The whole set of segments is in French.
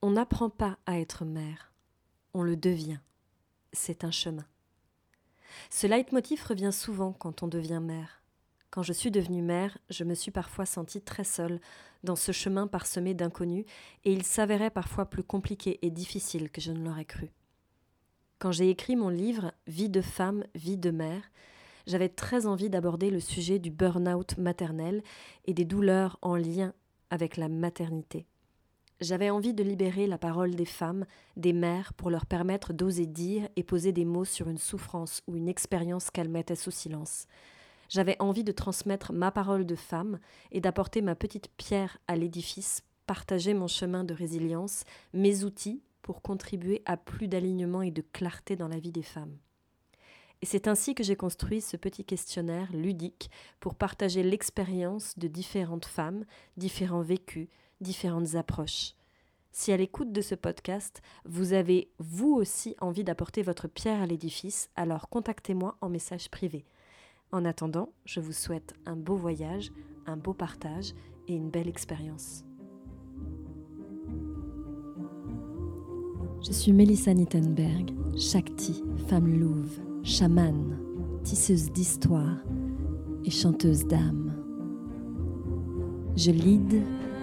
On n'apprend pas à être mère, on le devient. C'est un chemin. Ce leitmotiv revient souvent quand on devient mère. Quand je suis devenue mère, je me suis parfois sentie très seule dans ce chemin parsemé d'inconnus, et il s'avérait parfois plus compliqué et difficile que je ne l'aurais cru. Quand j'ai écrit mon livre Vie de femme, vie de mère, j'avais très envie d'aborder le sujet du burn-out maternel et des douleurs en lien avec la maternité. J'avais envie de libérer la parole des femmes, des mères, pour leur permettre d'oser dire et poser des mots sur une souffrance ou une expérience qu'elles mettaient sous silence. J'avais envie de transmettre ma parole de femme et d'apporter ma petite pierre à l'édifice, partager mon chemin de résilience, mes outils pour contribuer à plus d'alignement et de clarté dans la vie des femmes. Et c'est ainsi que j'ai construit ce petit questionnaire ludique pour partager l'expérience de différentes femmes, différents vécus, différentes approches. Si à l'écoute de ce podcast, vous avez vous aussi envie d'apporter votre pierre à l'édifice, alors contactez-moi en message privé. En attendant, je vous souhaite un beau voyage, un beau partage et une belle expérience. Je suis Melissa Nittenberg, Shakti, femme louve, chamane, tisseuse d'histoire et chanteuse d'âme. Je lead,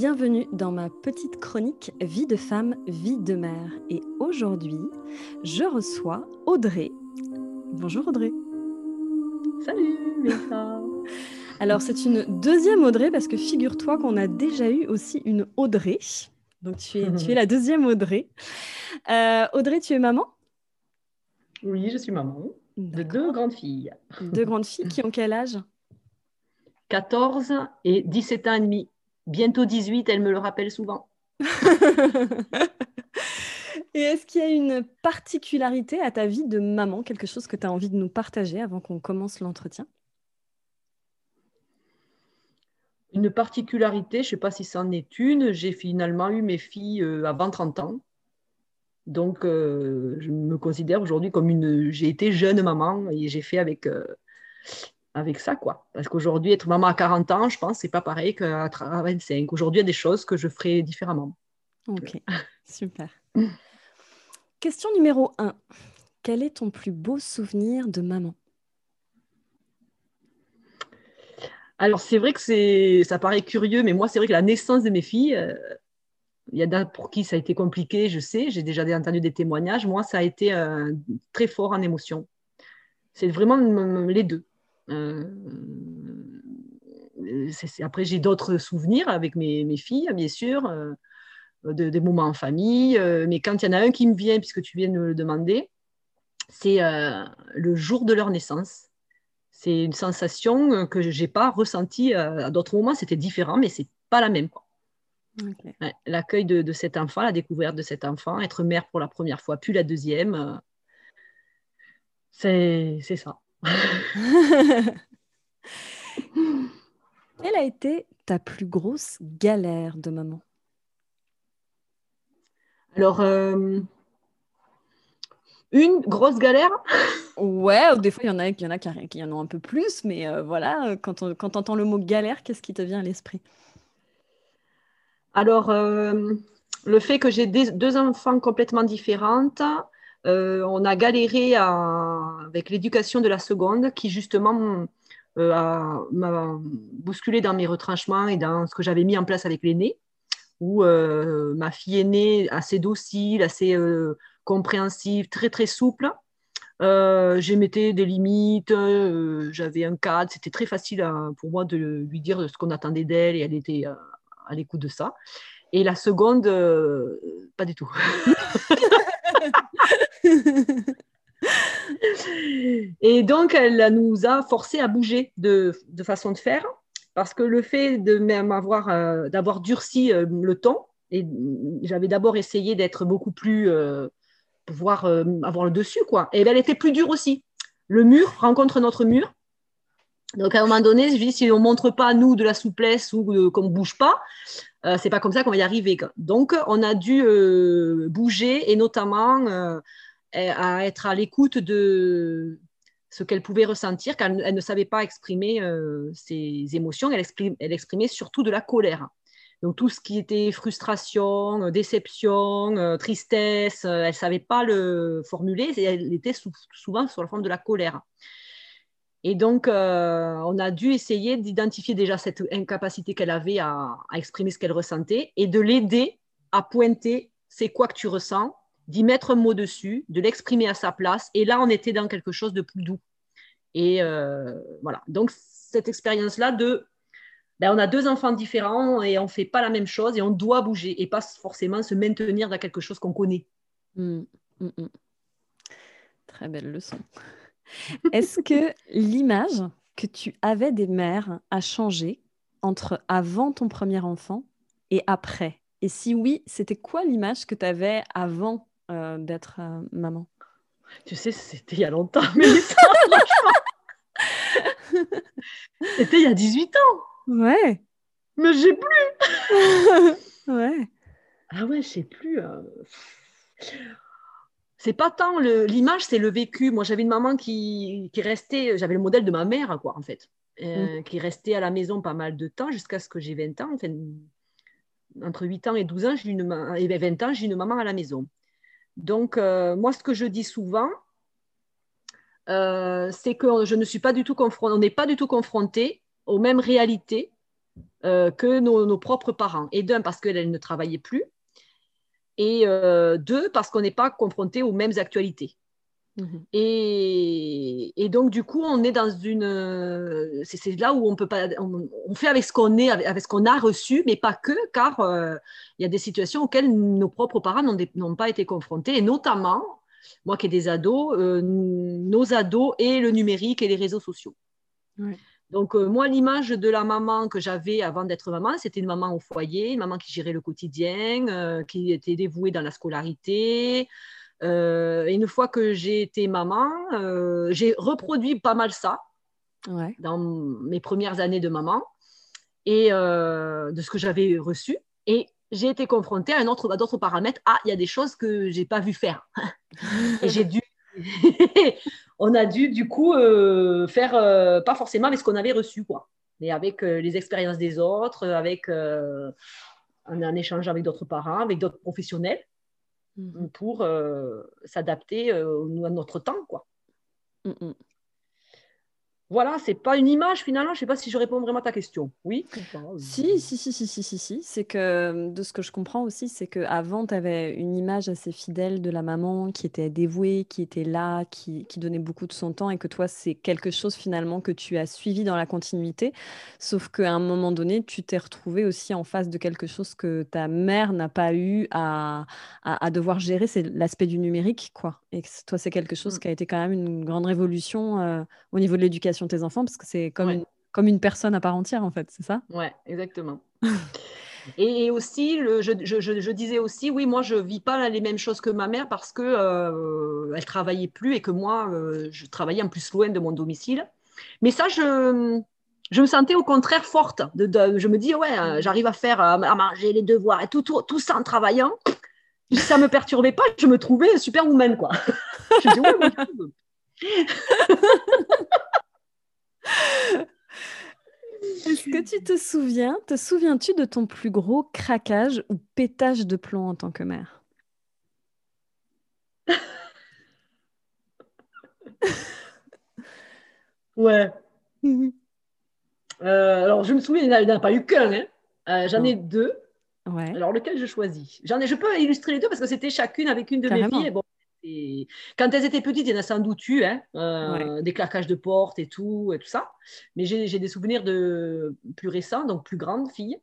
Bienvenue dans ma petite chronique Vie de femme, vie de mère. Et aujourd'hui, je reçois Audrey. Bonjour Audrey. Salut Mélissa. Alors c'est une deuxième Audrey parce que figure-toi qu'on a déjà eu aussi une Audrey. Donc tu es, tu es la deuxième Audrey. Euh, Audrey, tu es maman? Oui, je suis maman de deux grandes filles. Deux grandes filles qui ont quel âge? 14 et 17 ans et demi. Bientôt 18, elle me le rappelle souvent. et est-ce qu'il y a une particularité à ta vie de maman, quelque chose que tu as envie de nous partager avant qu'on commence l'entretien? Une particularité, je ne sais pas si c'en est une, j'ai finalement eu mes filles euh, avant 30 ans. Donc, euh, je me considère aujourd'hui comme une. J'ai été jeune maman et j'ai fait avec, euh, avec ça, quoi. Parce qu'aujourd'hui, être maman à 40 ans, je pense, c'est pas pareil qu'à 25. Aujourd'hui, il y a des choses que je ferai différemment. Ok, super. Question numéro 1. Quel est ton plus beau souvenir de maman? Alors, c'est vrai que c'est, ça paraît curieux, mais moi, c'est vrai que la naissance de mes filles, euh, il y a pour qui ça a été compliqué, je sais, j'ai déjà entendu des témoignages. Moi, ça a été euh, très fort en émotion. C'est vraiment les deux. Euh, après, j'ai d'autres souvenirs avec mes, filles, bien sûr, euh, de, des moments en famille. Euh, mais quand il y en a un qui me vient, puisque tu viens de me le demander, c'est le jour de leur naissance. C'est une sensation que je n'ai pas ressentie à d'autres moments. C'était différent, mais c'est pas la même. L'accueil de, de, cet enfant, la découverte de cet enfant, être mère pour la première fois, puis la deuxième, c'est ça. Quelle a été ta plus grosse galère de maman. Alors, euh, une grosse galère? Ouais, des fois, il y en a, y en a qui, en ont un peu plus, mais euh, voilà, quand on quand entend le mot galère, qu'est-ce qui te vient à l'esprit? Alors, euh, le fait que j'ai deux enfants complètement différentes, on a galéré avec l'éducation de la seconde qui justement euh, m'a bousculé dans mes retranchements et dans ce que j'avais mis en place avec l'aîné, où euh, ma fille aînée, assez docile, assez compréhensive, très très souple, j'émettais des limites, j'avais un cadre, c'était très facile pour moi de lui dire ce qu'on attendait d'elle et elle était à l'écoute de ça. Et la seconde, pas du tout. Et donc, elle nous a forcé à bouger de, façon de faire, parce que le fait de m'avoir, euh, d'avoir durci euh, le ton, et j'avais d'abord essayé d'être beaucoup plus, euh, pouvoir avoir le dessus, quoi. Et ben, elle était plus dure aussi. Le mur rencontre notre mur. Donc, à un moment donné, je dis, si on ne montre pas, nous, de la souplesse ou qu'on ne bouge pas, euh, c'est pas comme ça qu'on va y arriver. Donc, on a dû bouger et notamment à être à l'écoute de ce qu'elle pouvait ressentir, car elle, ne savait pas exprimer euh, ses émotions, elle, exprimait surtout de la colère. Donc tout ce qui était frustration, euh, déception, euh, tristesse, elle ne savait pas le formuler, elle était souvent sur la forme de la colère. Et donc, on a dû essayer d'identifier déjà cette incapacité qu'elle avait à exprimer ce qu'elle ressentait et de l'aider à pointer c'est quoi que tu ressens, d'y mettre un mot dessus, de l'exprimer à sa place. Et là, on était dans quelque chose de plus doux. Et euh, voilà. Donc, cette expérience-là de. Ben, on a deux enfants différents et on ne fait pas la même chose et on doit bouger et pas forcément se maintenir dans quelque chose qu'on connaît. Mmh, mmh, mmh. Très belle leçon. Est-ce que l'image que tu avais des mères a changé entre avant ton premier enfant et après? Et si oui, c'était quoi l'image que tu avais avant euh, d'être euh, maman? Tu sais, c'était il y a longtemps, mais C'était il y a 18 ans. Ouais. Mais j'ai plus. ouais. Ah ouais, je sais plus. Euh. C'est pas tant l'image, c'est le vécu. Moi, j'avais une maman qui, qui restait, j'avais le modèle de ma mère, quoi, en fait, mm. qui restait à la maison pas mal de temps jusqu'à ce que j'ai 20 ans. Enfin, entre 8 ans et 12 ans, j'ai une, et 20 ans, j'ai une maman à la maison. Donc, euh, moi, ce que je dis souvent, euh, c'est que je ne suis pas du tout on n'est pas du tout confronté aux mêmes réalités euh, que nos, propres parents. Et d'un, parce qu'elle ne travaillait plus, et deux, parce qu'on n'est pas confronté aux mêmes actualités. Mhm. Et, donc, du coup, on est dans une. C'est là où on peut pas. On, fait avec ce qu'on est, avec, ce qu'on a reçu, mais pas que, car euh, il y a des situations auxquelles nos propres parents n'ont pas été confrontés, et notamment, moi qui ai des ados, euh, nos ados et le numérique et les réseaux sociaux. Donc, euh, moi, l'image de la maman que j'avais avant d'être maman, c'était une maman au foyer, une maman qui gérait le quotidien, qui était dévouée dans la scolarité, euh, une fois que j'ai été maman, euh, j'ai reproduit pas mal ça dans mes premières années de maman et euh, de ce que j'avais reçu. Et j'ai été confrontée à, un autre, à d'autres paramètres. Ah, il y a des choses que j'ai pas vu faire. et j'ai dû. on a dû du coup faire pas forcément avec ce qu'on avait reçu, quoi, mais avec les expériences des autres, avec un, un, échange avec d'autres parents, avec d'autres professionnels. Mmh pour euh, s'adapter euh, à notre temps. Quoi. Mmh voilà, c'est pas une image finalement. Je sais pas si je réponds vraiment à ta question. Oui? Si, si, si, si, si, si, si. C'est que de ce que je comprends aussi, c'est qu'avant, tu avais une image assez fidèle de la maman qui était dévouée, qui était là, qui, qui donnait beaucoup de son temps et que toi, c'est quelque chose finalement que tu as suivi dans la continuité. Sauf qu'à un moment donné, tu t'es retrouvé aussi en face de quelque chose que ta mère n'a pas eu à, à, devoir gérer. C'est l'aspect du numérique, quoi. Et toi, c'est quelque chose mmh. qui a été quand même une grande révolution euh, au niveau de l'éducation tes enfants parce que c'est comme, une, comme une personne à part entière, en fait, c'est ça? Ouais, exactement. Et aussi, le, je, je, je, disais aussi, oui, moi, je ne vis pas les mêmes choses que ma mère parce qu'elle euh, elle travaillait plus et que moi, euh, je travaillais en plus loin de mon domicile. Mais ça, je, je me sentais au contraire forte. De, je me dis, ouais, euh, j'arrive à faire, à manger les devoirs et tout, tout, tout ça en travaillant. Ça ne me perturbait pas. Je me trouvais super woman, quoi. je dis, ouais, Est-ce que tu te souviens, te souviens-tu de ton plus gros craquage ou pétage de plomb en tant que mère? Ouais. Euh, alors, je me souviens, il n'y en a pas eu qu'un. Hein. Euh, j'en ai deux. Ouais. Alors, lequel je choisis? J'en ai, Je peux illustrer les deux parce que c'était chacune avec une de mes filles. bon, quand elles étaient petites, il y en a sans doute eu, hein, euh, des claquages de porte et tout, et tout ça. Mais j'ai des souvenirs de plus récents, donc plus grandes filles.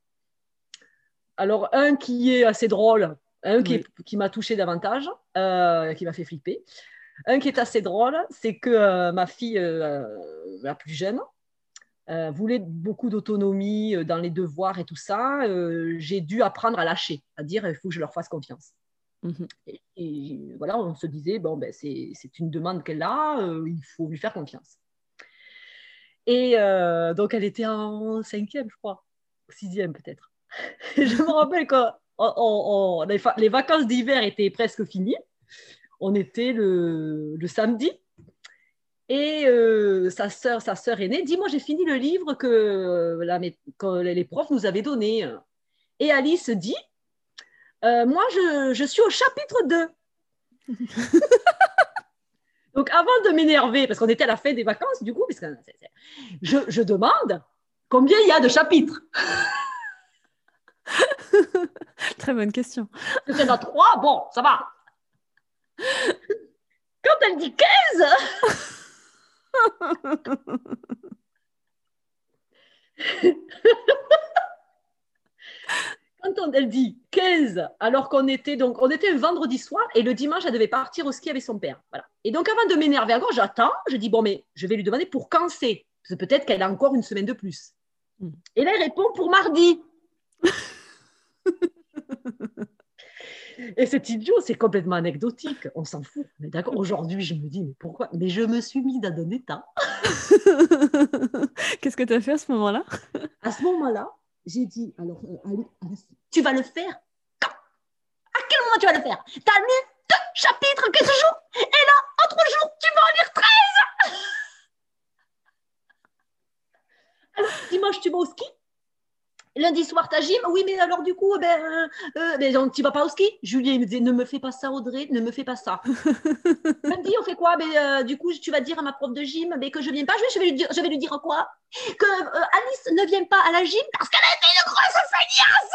Alors, un qui est assez drôle, un qui, qui m'a touché davantage, euh, qui m'a fait flipper. Un qui est assez drôle, c'est que euh, ma fille, la plus jeune, voulait beaucoup d'autonomie dans les devoirs et tout ça. J'ai dû apprendre à lâcher, à dire il faut que je leur fasse confiance. Mhm. Et, voilà, on se disait bon, ben, c'est une demande qu'elle a, euh, il faut lui faire confiance. Et euh, donc, elle était en cinquième, je crois, sixième peut-être. Je me rappelle on- les, vacances d'hiver étaient presque finies. On était le, le samedi. Et euh, sa sœur, sa sœur aînée dit Moi, j'ai fini le livre que, la que les profs nous avaient donné. Et Alice dit Euh, Moi, je, je suis au chapitre 2. Donc, avant de m'énerver, parce qu'on était à la fin des vacances, du coup, parce que je, je demande combien il y a de chapitres. Très bonne question. Il y en a trois, bon, ça va. Quand elle dit 15, quand on- elle dit 15, alors qu'on était donc on était un vendredi soir et le dimanche elle devait partir au ski avec son père. Voilà. Et donc avant de m'énerver encore, j'attends, je dis bon mais je vais lui demander pour quand c'est. Parce que peut-être qu'elle a encore une semaine de plus. Mm. Et là elle répond pour mardi. Et cet idiot, c'est complètement anecdotique. On s'en fout. Mais d'accord. Aujourd'hui, je me dis, mais pourquoi? Mais je me suis mise dans un état. Qu'est-ce que tu as fait à ce moment-là? À ce moment-là, j'ai dit, alors, euh, tu vas le faire quand? À quel moment tu vas le faire? Tu as lu deux chapitres en 15 jours Et là, en trois jours, tu vas en lire 13 Alors, dimanche, tu vas au ski? Lundi soir, ta gym? Oui, mais alors du coup, ben, euh, euh, tu vas pas au ski? Julien il me disait, ne me fais pas ça, Audrey, ne me fais pas ça. Lundi, on fait quoi? Ben, euh, Du coup, tu vas dire à ma prof de gym mais que je viens pas. Je vais, je vais lui dire, je vais lui dire quoi? Que euh, Alice ne vient pas à la gym parce qu'elle a été une grosse feignasse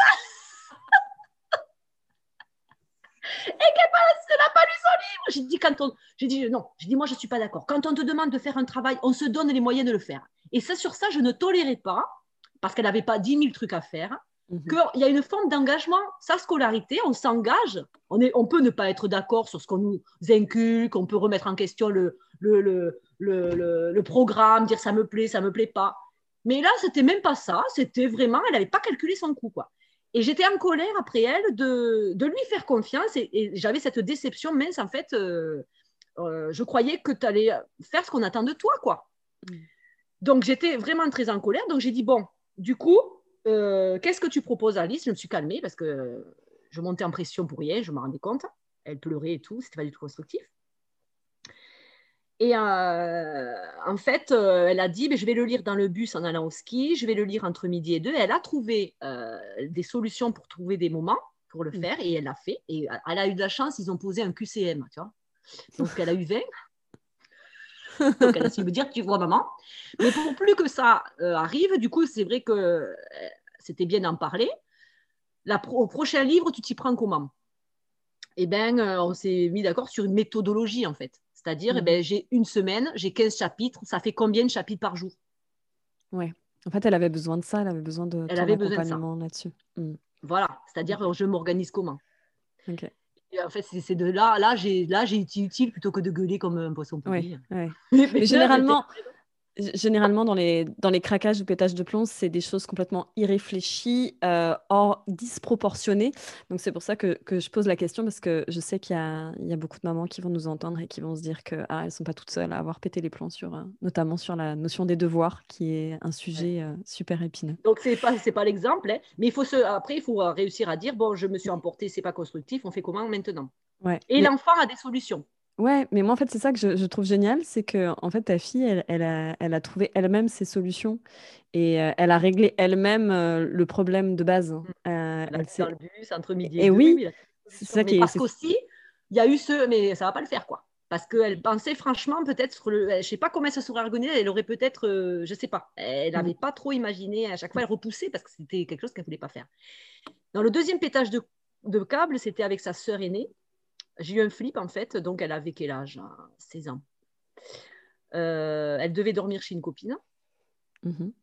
et qu'elle n'a pas lu son livre. J'ai dit quand on, j'ai dit non, j'ai dit moi je suis pas d'accord. Quand on te demande de faire un travail, on se donne les moyens de le faire. Et ça, sur ça, je ne tolérais pas parce qu'elle n'avait pas 10 000 trucs à faire Mhm. qu'il y a une forme d'engagement. Sa scolarité, on s'engage. On, est, on peut ne pas être d'accord sur ce qu'on nous inculque, on peut remettre en question le, le, le, le, programme, dire ça me plaît, ça me plaît pas. Mais là, c'était même pas ça. C'était vraiment, elle n'avait pas calculé son coup. Quoi. Et j'étais en colère après elle de, de lui faire confiance et, et j'avais cette déception mince. En fait, euh, euh, je croyais que tu allais faire ce qu'on attend de toi. quoi. Mm. Donc, j'étais vraiment très en colère. Donc, j'ai dit, bon, du coup, euh, qu'est-ce que tu proposes, Alice? Je me suis calmée parce que je montais en pression pour rien, je me rendais compte. Elle pleurait et tout, c'était pas du tout constructif. Et euh, en fait, euh, elle a dit mais Je vais le lire dans le bus en allant au ski, je vais le lire entre midi et deux. Elle a trouvé euh, des solutions pour trouver des moments pour le Mm. faire et elle l'a fait. Et elle a eu de la chance, ils ont posé un QCM, tu vois. Donc elle a eu 20. Donc elle a su me dire Tu vois, maman. Mais pour plus que ça euh, arrive, du coup, c'est vrai que euh, c'était bien d'en parler. La pro- au prochain livre, tu t'y prends comment? Eh bien, euh, on s'est mis d'accord sur une méthodologie, en fait. C'est-à-dire, eh Mhm. ben, j'ai une semaine, j'ai 15 chapitres, ça fait combien de chapitres par jour? En fait, elle avait besoin de ça, elle avait besoin de Elle ton avait besoin de ça. accompagnement là-dessus. Mm. Voilà, c'est-à-dire, je m'organise comment? En fait, c'est de là, là, j'ai là, j'ai été utile plutôt que de gueuler comme un poisson pourri. Ouais, ouais. Mais, Mais généralement, généralement dans, les, dans les craquages ou pétages de plomb, c'est des choses complètement irréfléchies, euh, hors disproportionnées. Donc c'est pour ça que, que je pose la question, parce que je sais qu'il y y a beaucoup de mamans qui vont nous entendre et qui vont se dire que ah, elles sont pas toutes seules à avoir pété les plombs, sur, euh, notamment sur la notion des devoirs, qui est un sujet euh, super épineux. Donc, c'est pas, c'est pas l'exemple, hein. mais il faut se, après, il faut réussir à dire bon, je me suis emporté, c'est pas constructif, on fait comment maintenant? Ouais. Et Mais- l'enfant a des solutions. Ouais, mais moi en fait c'est ça que je, je trouve génial, c'est que en fait ta fille elle, elle a, elle a trouvé elle-même ses solutions et euh, elle a réglé elle-même euh, le problème de base. Euh, Elle a elle été s'est- dans le bus entre midi Et et deux, oui, c'est ça Mais qui est- parce qu'aussi, il y a eu ce, mais ça va pas le faire quoi. Parce qu'elle pensait franchement peut-être, sur le- je sais pas comment elle se serait organisée, elle aurait peut-être, euh, je sais pas, elle n'avait pas trop imaginé. À chaque fois, elle repoussait parce que c'était quelque chose qu'elle voulait pas faire. Dans le deuxième pétage de, de câble, c'était avec sa sœur aînée. J'ai eu un flip en fait, donc elle avait quel âge 16 ans. Euh, elle devait dormir chez une copine. Mhm.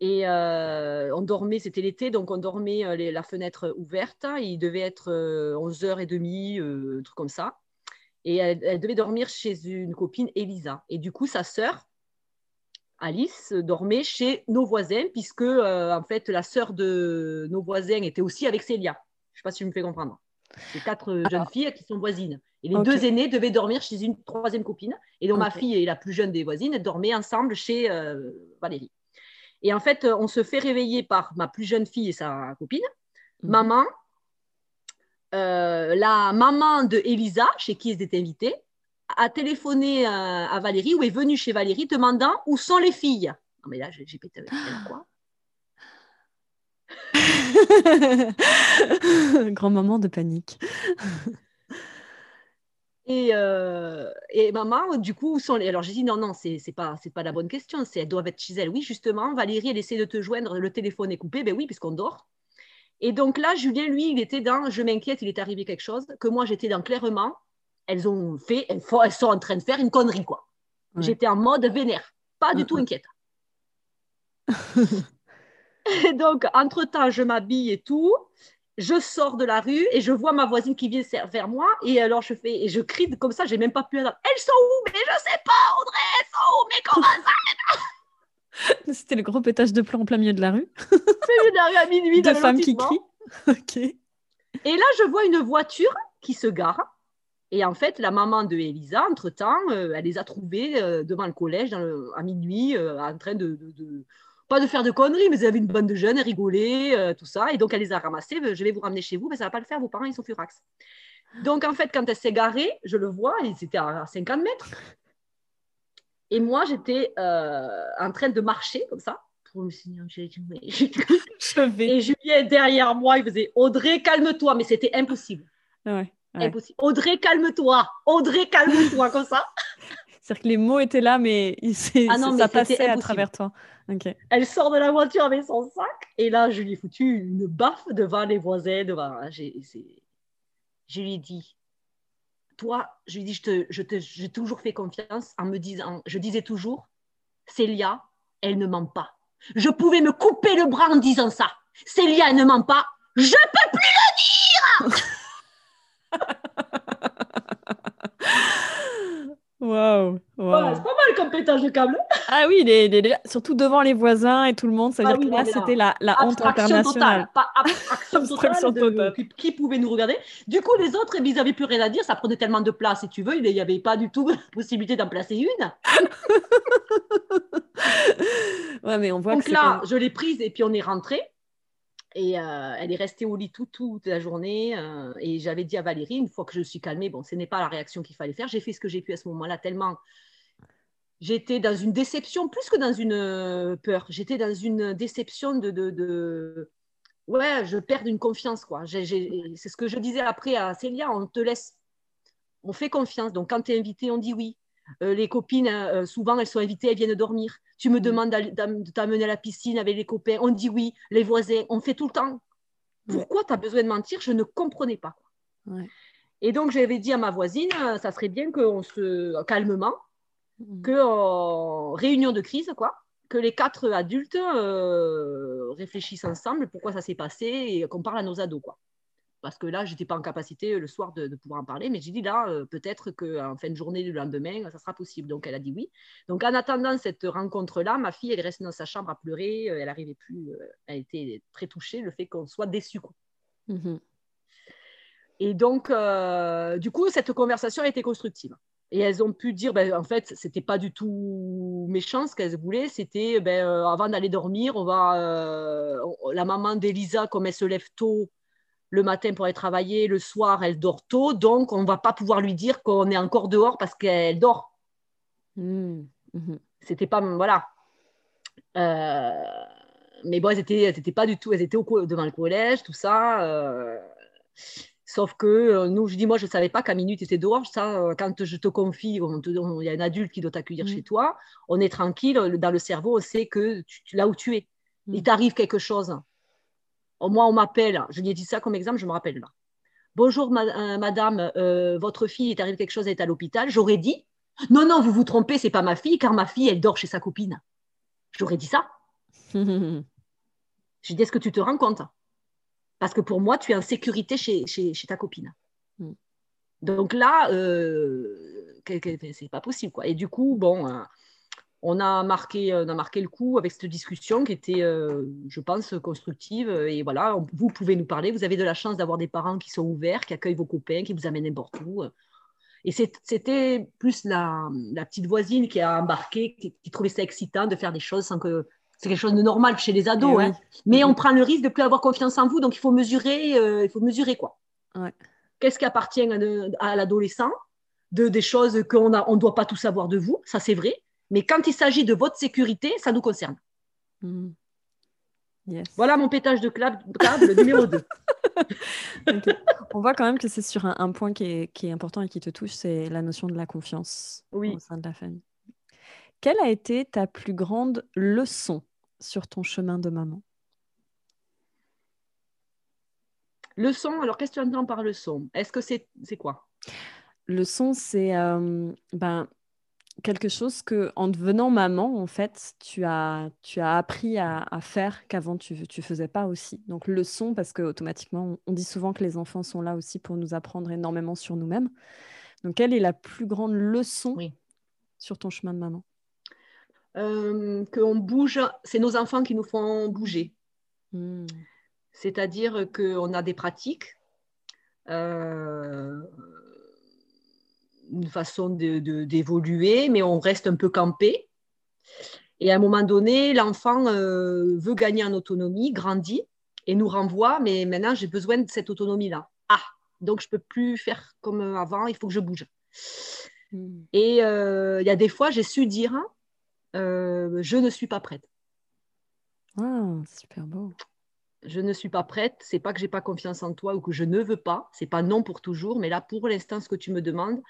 Et euh, on dormait, c'était l'été, donc on dormait euh, les- la fenêtre ouverte. Il devait être euh, 11h30, euh, un truc comme ça. Et elle, devait dormir chez une copine, Elisa. Et du coup, sa sœur, Alice, dormait chez nos voisins, puisque en fait, la sœur de nos voisins était aussi avec Célia. Je ne sais pas si je me fais comprendre. C'est quatre jeunes filles qui sont voisines. Et les deux aînés devaient dormir chez une troisième copine. Et donc, ma fille et la plus jeune des voisines dormaient ensemble chez euh, Valérie. Et en fait, on se fait réveiller par ma plus jeune fille et sa copine. Mhm. Maman, euh, la maman de Elisa, chez qui ils étaient invités, a téléphoné euh, à Valérie ou est venue chez Valérie demandant où sont les filles. Non, mais là, j'ai pété avec quoi Grand-maman de panique. Et, euh, et, maman, du coup, où sont les... alors j'ai dit non, non, c'est n'est pas, pas la bonne question, elles doivent être chez elles. Oui, justement, Valérie, elle essaie de te joindre, le téléphone est coupé, ben oui, puisqu'on dort. Et donc là, Julien, lui, il était dans je m'inquiète, il est arrivé quelque chose, que moi, j'étais dans clairement, elles ont fait, elles, sont en train de faire une connerie, quoi. J'étais en mode vénère, pas du tout inquiète. et donc, entre-temps, je m'habille et tout je sors de la rue et je vois ma voisine qui vient vers moi et alors je fais et je crie comme ça, j'ai même pas pu elles sont où? Mais je sais pas, Audrey, elles sont où? Mais comment ça C'était le gros pétage de plomb en plein milieu de la rue. milieu de la rue à minuit. Deux femmes qui crient. ok. Et là, je vois une voiture qui se gare. Et en fait, la maman de Elisa, entre-temps, euh, elle les a trouvées euh, devant le collège à minuit, euh, en train de, pas de faire de conneries, mais ils avaient une bande de jeunes, rigolaient, euh, tout ça. Et donc, elle les a ramassés. Je vais vous ramener chez vous, mais ça ne va pas le faire. Vos parents, ils sont furax. Donc, en fait, quand elle s'est garée, je le vois, c'était à 50 mètres. Et moi, j'étais euh, en train de marcher comme ça. Pour me Et Julien, derrière moi, il faisait Audrey, calme-toi. Mais c'était impossible. Impossible. Audrey, calme-toi. Audrey, calme-toi, comme ça. C'est-à-dire que les mots étaient là, mais, ah non, ça passait à travers toi. Elle sort de la voiture avec son sac, et là, je lui ai foutu une baffe devant les voisins. Devant... Je lui ai dit, toi, je lui ai dit, je te, je te, j'ai toujours fait confiance en me disant, je disais toujours, Célia, elle ne ment pas. Je pouvais me couper le bras en disant ça. Célia, elle ne ment pas. Je peux plus le dire Waouh! Wow. c'est pas mal comme pétage de câble. Ah oui, les, surtout devant les voisins et tout le monde. Ça veut ah dire que là, c'était la, la honte internationale. Totale, pas abstraction totale. De, Qui, pouvait nous regarder. Du coup, les autres, ils n'avaient plus rien à dire. Ça prenait tellement de place, si tu veux. Il n'y avait pas du tout possibilité d'en placer une. ouais, mais on voit Donc là, je l'ai prise et puis on est rentré. Et euh, elle est restée au lit toute la journée. Euh, et j'avais dit à Valérie, une fois que je suis calmée, bon, ce n'est pas la réaction qu'il fallait faire. J'ai fait ce que j'ai pu à ce moment-là, tellement j'étais dans une déception, plus que dans une euh, peur. J'étais dans une déception de, de, Ouais, je perds une confiance, quoi. C'est ce que je disais après à Célia, on te laisse, on fait confiance. Donc, quand tu es invité, on dit oui. Les copines, souvent, elles sont invitées, elles viennent dormir. Tu me mm. demandes de t'amener à la piscine avec les copains. On dit oui, les voisins, on fait tout le temps. Pourquoi tu as besoin de mentir? Je ne comprenais pas. Et donc, j'avais dit à ma voisine, ça serait bien qu'on se calmement, mm. que réunion de crise, quoi, que les quatre adultes euh, réfléchissent ensemble pourquoi ça s'est passé et qu'on parle à nos ados, quoi parce que là, je n'étais pas en capacité le soir de, pouvoir en parler, mais j'ai dit là, euh, peut-être qu'en fin de journée du lendemain, ça sera possible. Donc, elle a dit oui. Donc, en attendant cette rencontre-là, ma fille, elle est restée dans sa chambre à pleurer, euh, elle n'arrivait plus, euh, elle était très touchée, le fait qu'on soit déçu. Mmh Et donc, du coup, cette conversation a été constructive. Et elles ont pu dire, ben, en fait, c'était pas du tout méchant ce qu'elles voulaient. C'était, ben, avant d'aller dormir, on va, la maman d'Elisa, comme elle se lève tôt, le matin pour aller travailler, le soir, elle dort tôt, donc on ne va pas pouvoir lui dire qu'on est encore dehors parce qu'elle dort. Mmh, mmh. C'était pas. Voilà. Euh, mais bon, elles n'étaient pas du tout. Elles étaient au, devant le collège, tout ça. Euh, sauf que euh, nous, je dis, moi, je ne savais pas qu'à minute, était dehors. Ça, quand je te confie, il y a un adulte qui doit t'accueillir mmh. chez toi, on est tranquille. Dans le cerveau, on sait que tu, là où tu es, il t'arrive quelque chose moi, on m'appelle, je lui ai dit ça comme exemple, je me rappelle là. Bonjour, euh, madame, euh, votre fille est arrivée quelque chose, elle est à l'hôpital. J'aurais dit, non, non, vous vous trompez, c'est pas ma fille, car ma fille, elle dort chez sa copine. J'aurais dit ça. J'ai dit, est-ce que tu te rends compte? Parce que pour moi, tu es en sécurité chez, ta copine. Hmm. Donc là, euh, c'est pas possible. Quoi. Et du coup, bon, on, a marqué, on a marqué le coup avec cette discussion qui était, euh, je pense, constructive. Et voilà, vous pouvez nous parler. Vous avez de la chance d'avoir des parents qui sont ouverts, qui accueillent vos copains, qui vous amènent n'importe où. Et c'était plus la, petite voisine qui a embarqué, qui, trouvait ça excitant de faire des choses sans que. C'est quelque chose de normal chez les ados. Eh hein. Mais on prend le risque de ne plus avoir confiance en vous, donc il faut mesurer, il faut mesurer quoi. Ouais qu'est-ce qui appartient à, l'adolescent, de, des choses qu'on ne on doit pas tout savoir de vous, ça c'est vrai, mais quand il s'agit de votre sécurité, ça nous concerne. Hmm. Voilà mon pétage de câble numéro 2. On voit quand même que c'est sur un, point qui est, qui est, important et qui te touche, c'est la notion de la confiance oui. au sein de la famille. Quelle a été ta plus grande leçon sur ton chemin de maman? Leçon, alors qu'est-ce que tu entends par leçon? Est-ce que c'est quoi? Leçon, c'est euh, ben, quelque chose que, en devenant maman, en fait, tu as, tu as appris à, faire qu'avant tu ne faisais pas aussi. Donc, leçon, parce que automatiquement, on dit souvent que les enfants sont là aussi pour nous apprendre énormément sur nous-mêmes. Donc, quelle est la plus grande leçon sur ton chemin de maman? Euh, Qu'on bouge, c'est nos enfants qui nous font bouger. Mmh. C'est-à-dire qu'on a des pratiques, euh, une façon d'évoluer, mais on reste un peu campé. Et à un moment donné, l'enfant euh, veut gagner en autonomie, grandit et nous renvoie, mais maintenant j'ai besoin de cette autonomie-là. Ah, donc je ne peux plus faire comme avant, il faut que je bouge. Hmm. Et euh, il y a des fois, j'ai su dire, je ne suis pas prête. Ah, super beau je ne suis pas prête, c'est pas que j'ai pas confiance en toi ou que je ne veux pas, c'est pas non pour toujours, mais là pour l'instant ce que tu me demandes,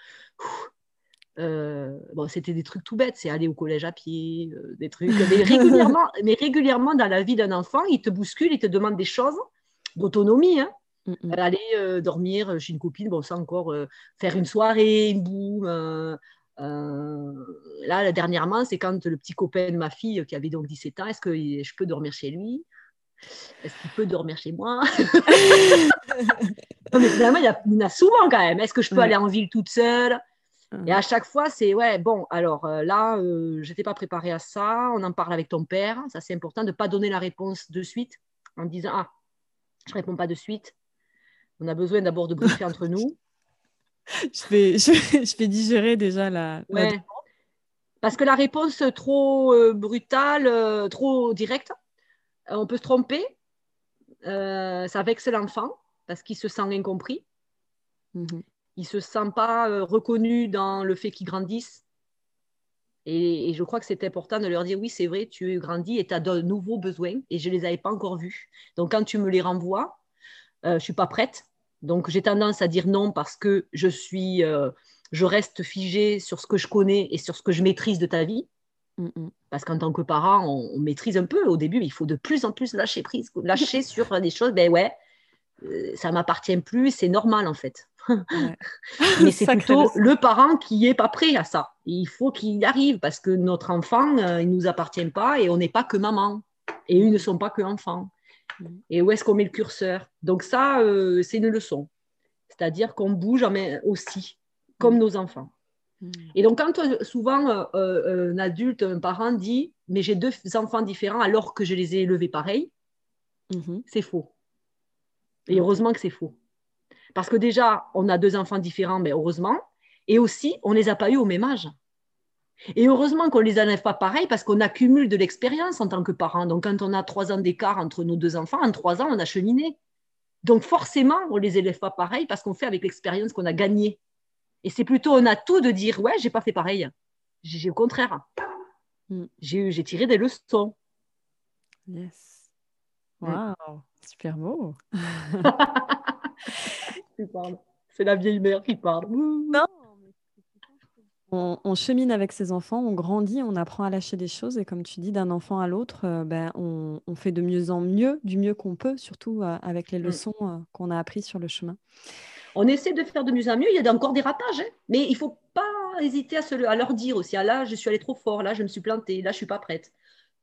euh, bon c'était des trucs tout bêtes, c'est aller au collège à pied, euh, des trucs, mais régulièrement, mais régulièrement dans la vie d'un enfant, il te bouscule, il te demande des choses d'autonomie, hein. aller euh, dormir chez une copine, bon ça encore faire une soirée, boum. là, dernièrement, c'est quand le petit copain de ma fille, qui avait donc 17 ans, est-ce que je peux dormir chez lui? Est-ce qu'il peut dormir chez moi? Mais finalement, il y, en a souvent quand même. Est-ce que je peux aller en ville toute seule? Et à chaque fois, c'est ouais, bon, alors euh, là, euh, je n'étais pas préparée à ça. On en parle avec ton père. Ça, c'est important de ne pas donner la réponse de suite en disant Ah, je ne réponds pas de suite. On a besoin d'abord de briefer entre nous. Je vais, je, digérer déjà la. Parce que la réponse trop euh, brutale, trop directe, on peut se tromper. Euh, ça vexe l'enfant parce qu'il se sent incompris. Mhm. Il ne se sent pas euh, reconnu dans le fait qu'il grandisse. Et, je crois que c'est important de leur dire oui, c'est vrai, tu grandis et tu as de nouveaux besoins et je ne les avais pas encore vus. Donc quand tu me les renvoies, je ne suis pas prête. Donc j'ai tendance à dire non parce que je suis, je reste figée sur ce que je connais et sur ce que je maîtrise de ta vie. Mm, mm. Parce qu'en tant que parent, on, maîtrise un peu. Au début, il faut de plus en plus lâcher prise, lâcher sur des choses. Ben ouais, euh, ça m'appartient plus, c'est normal en fait. Mais c'est plutôt le parent qui est pas prêt à ça. Il faut qu'il arrive parce que notre enfant, euh, il nous appartient pas et on n'est pas que maman. Et eux ne sont pas que enfants. Mm. Et où est-ce qu'on met le curseur? Donc ça, euh, c'est une leçon. C'est-à-dire qu'on bouge aussi, comme nos enfants. Et donc, quand euh, souvent euh, euh, un adulte, un parent dit Mais j'ai deux enfants différents alors que je les ai élevés pareil, mhm. c'est faux. Et heureusement que c'est faux. Parce que déjà, on a deux enfants différents, mais heureusement. Et aussi, on ne les a pas eus au même âge. Et heureusement qu'on ne les élève pas pareil parce qu'on accumule de l'expérience en tant que parent. Donc, quand on a trois ans d'écart entre nos deux enfants, en trois ans, on a cheminé. Donc, forcément, on ne les élève pas pareil parce qu'on fait avec l'expérience qu'on a gagnée. Et c'est plutôt un atout de dire ouais, j'ai pas fait pareil. J'ai au contraire. Mm. J'ai tiré des leçons. Yes. Mm. Waouh, super beau. c'est la vieille mère qui parle. Non. On, chemine avec ses enfants, on grandit, on apprend à lâcher des choses et comme tu dis, d'un enfant à l'autre, euh, ben, on, fait de mieux en mieux, du mieux qu'on peut, surtout euh, avec les mm. leçons euh, qu'on a apprises sur le chemin. On essaie de faire de mieux en mieux. Il y a encore des ratages, hein. mais il ne faut pas hésiter à, leur dire aussi ah, là, je suis allée trop fort, là, je me suis plantée, là, je ne suis pas prête.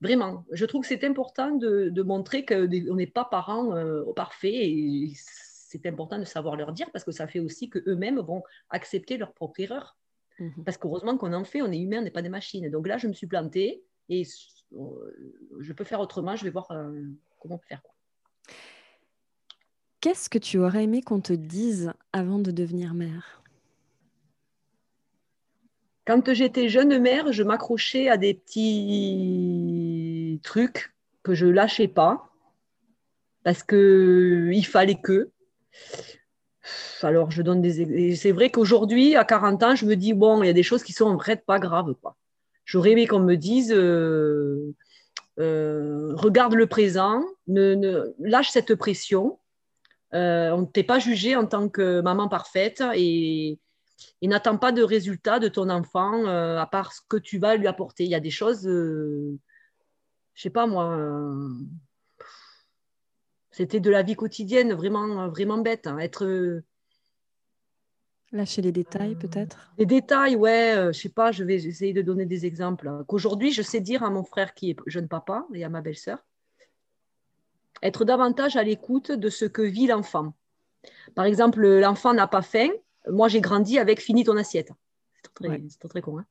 Vraiment, je trouve que c'est important de, montrer qu'on n'est pas parents euh, parfaits et c'est important de savoir leur dire parce que ça fait aussi qu'eux-mêmes vont accepter leur propre erreur. Mhm. Parce qu'heureusement qu'on en fait, on est humain, on n'est pas des machines. Donc là, je me suis plantée et euh, je peux faire autrement, je vais voir euh, comment faire. Qu'est-ce que tu aurais aimé qu'on te dise avant de devenir mère? Quand j'étais jeune mère, je m'accrochais à des petits trucs que je lâchais pas parce qu'il fallait que. Alors, je donne des. C'est vrai qu'aujourd'hui, à 40 ans, je me dis, bon, il y a des choses qui sont en vrai pas graves. J'aurais aimé qu'on me dise, euh, euh, regarde le présent, ne, lâche cette pression. Euh, on ne t'est pas jugé en tant que maman parfaite et, et n'attends pas de résultats de ton enfant à part ce que tu vas lui apporter. Il y a des choses, je sais pas moi c'était de la vie quotidienne, vraiment, vraiment bête. Hein. Être. Lâcher les détails, peut-être? Les détails, ouais. je je sais pas, je vais essayer de donner des exemples. Qu'aujourd'hui, je sais dire à mon frère qui est jeune papa et à ma belle-sœur, être davantage à l'écoute de ce que vit l'enfant. Par exemple, l'enfant n'a pas faim. Moi, j'ai grandi avec fini ton assiette. C'est très, très, con. Hein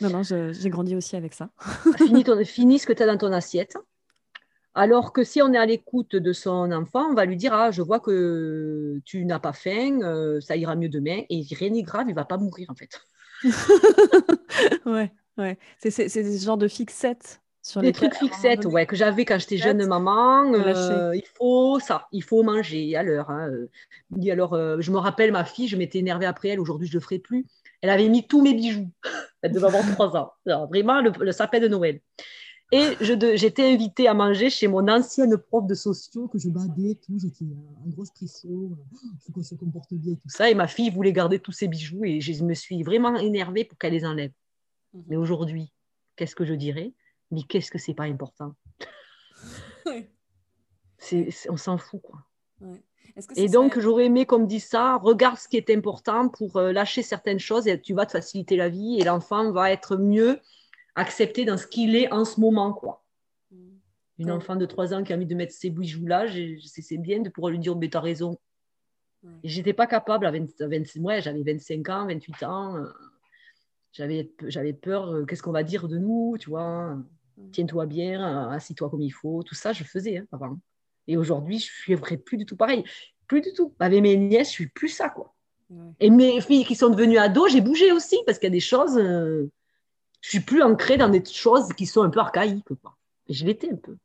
non, non, j'ai grandi aussi avec ça. fini, ton, fini ce que tu as dans ton assiette. Alors que si on est à l'écoute de son enfant, on va lui dire Ah, je vois que tu n'as pas faim, euh, ça ira mieux demain. Et rien n'est grave, il ne va pas mourir en fait. ouais, ouais. C'est ce genre de fixette. Sur les trucs fixettes ouais, que j'avais quand j'étais jeune maman. Euh, il faut ça, il faut manger à l'heure. Hein. Alors, euh, je me rappelle ma fille, je m'étais énervée après elle, aujourd'hui je ne le ferai plus. Elle avait mis tous mes bijoux. elle devait avoir trois ans. vraiment, le sapin de Noël. Et j'étais invitée à manger chez mon ancienne prof de sociaux que je badais, tout. J'étais en grosse pression. Il faut qu'on se comporte bien et tout ça. Et ma fille voulait garder tous ses bijoux et je me suis vraiment énervée pour qu'elle les enlève. Mhm. Mais aujourd'hui, qu'est-ce que je dirais? Mais qu'est-ce que c'est pas important? On s'en fout, quoi. et donc, j'aurais aimé qu'on me dise ça, regarde ce qui est important pour euh, lâcher certaines choses et tu vas te faciliter la vie et l'enfant va être mieux accepter dans ce qu'il est en ce moment. quoi. Mm. Une enfant de 3 ans qui a envie de mettre ses bijoux là, c'est bien de pouvoir lui dire Mais tu as raison. Et j'étais pas capable à 20, j'avais 25 ans, 28 ans. Euh, j'avais, j'avais peur, euh, qu'est-ce qu'on va dire de nous, tu vois? Tiens-toi bien, euh, assis-toi comme il faut. Tout ça, je faisais hein, avant. Et aujourd'hui, je suis plus du tout pareil. Plus du tout. Avec mes nièces, je suis plus ça, quoi. Et mes filles qui sont devenues ados, j'ai bougé aussi parce qu'il y a des choses je suis plus ancrée dans des choses qui sont un peu archaïques. Quoi. Et je l'étais un peu.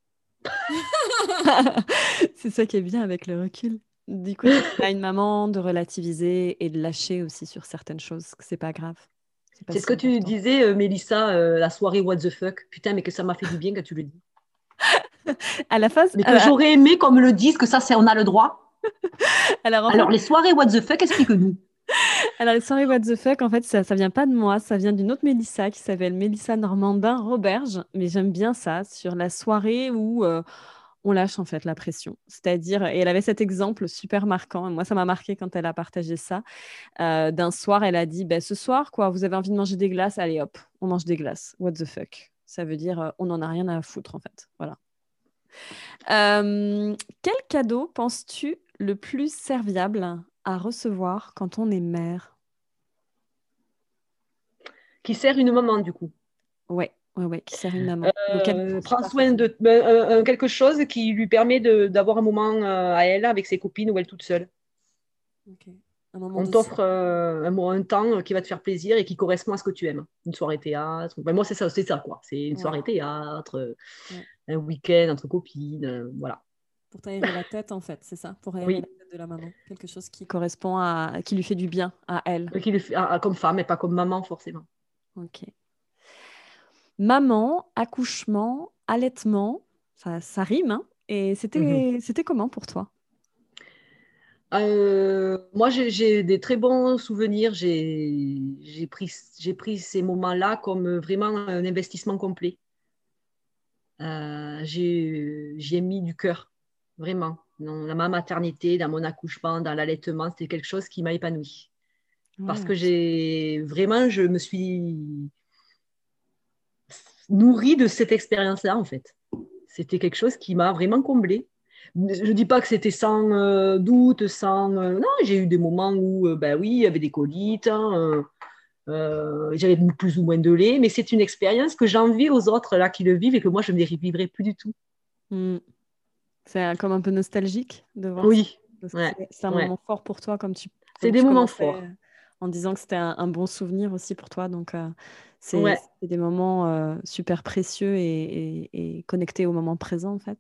c'est ça qui est bien avec le recul. Du coup, as une maman de relativiser et de lâcher aussi sur certaines choses, que c'est pas grave. C'est ce que tu disais, euh, Mélissa, euh, la soirée What the fuck. Putain, mais que ça m'a fait du bien quand tu le dis. à la phase. Mais que j'aurais aimé qu'on me le dise, que ça, c'est on a le droit. Alors, Alors les soirées What the fuck, explique-nous. Alors, les soirées What the fuck, en fait, ça, ça vient pas de moi, ça vient d'une autre Mélissa qui s'appelle Mélissa Normandin Roberge. Mais j'aime bien ça, sur la soirée où euh, on lâche en fait la pression. C'est-à-dire, et elle avait cet exemple super marquant, moi ça m'a marqué quand elle a partagé ça. Euh, d'un soir, elle a dit, bah, ce soir, quoi, vous avez envie de manger des glaces, allez hop, on mange des glaces. What the fuck? Ça veut dire, euh, on n'en a rien à foutre en fait. Voilà. quel cadeau penses-tu le plus serviable à recevoir quand on est mère? Qui sert une maman, du coup? Ouais, ouais, ouais, qui sert une maman. Euh, prend soin de ben, euh, euh, quelque chose qui lui permet d'avoir un moment à elle avec ses copines ou elle toute seule. on t'offre un, un, temps qui va te faire plaisir et qui correspond à ce que tu aimes. Une soirée théâtre. Ben, moi, c'est ça, c'est ça, quoi. C'est une soirée théâtre, un week-end entre copines, voilà. Pour t'aérer la tête, en fait, c'est ça Pour aérer la tête de la maman. Quelque chose qui correspond à. qui lui fait du bien à elle. Qui lui fait, comme femme et pas comme maman, forcément. Ok. Maman, accouchement, allaitement, ça, ça rime, hein Et c'était c'était comment pour toi? Euh, moi, j'ai des très bons souvenirs. J'ai pris, pris ces moments-là comme vraiment un investissement complet. Euh, j'ai mis du cœur vraiment. Dans ma maternité, dans mon accouchement, dans l'allaitement, c'était quelque chose qui m'a épanouie. Parce que j'ai vraiment, je me suis nourrie de cette expérience-là, en fait. C'était quelque chose qui m'a vraiment comblée. Je ne dis pas que c'était sans euh, doute, sans. non, j'ai eu des moments où, ben oui, il y avait des colites, hein, j'avais plus ou moins de lait, mais c'est une expérience que j'envie aux autres là qui le vivent et que moi je ne les vivrai plus du tout. Hmm. C'est comme un peu nostalgique de voir. Oui. C'est un moment fort pour toi, comme tu. C'est des moments forts. En disant que c'était un, bon souvenir aussi pour toi, donc c'est des moments super précieux et, et, connectés au moment présent en fait.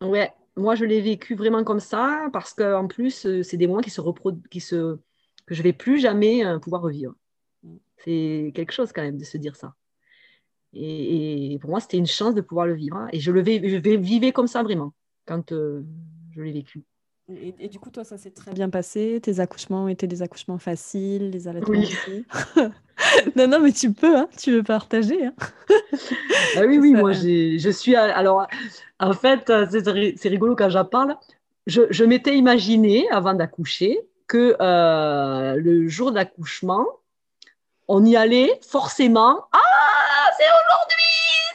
Ouais, moi je l'ai vécu vraiment comme ça parce qu'en plus c'est des moments qui se qui se que je vais plus jamais pouvoir revivre. Mm. C'est quelque chose quand même de se dire ça. Et, pour moi, c'était une chance de pouvoir le vivre. Hein. Et je le vivais comme ça vraiment quand euh, je l'ai vécu. Et, du coup, toi, ça s'est très bien passé. Tes accouchements étaient des accouchements faciles, les allaitements oui. non, non, mais tu peux, hein, tu veux partager. Hein. ah oui, oui, moi, je suis. Alors, en fait, c'est rigolo quand j'en parle. Je, je m'étais imaginé, avant d'accoucher, que euh, le jour d'accouchement, on y allait forcément. Ah, c'est aujourd'hui,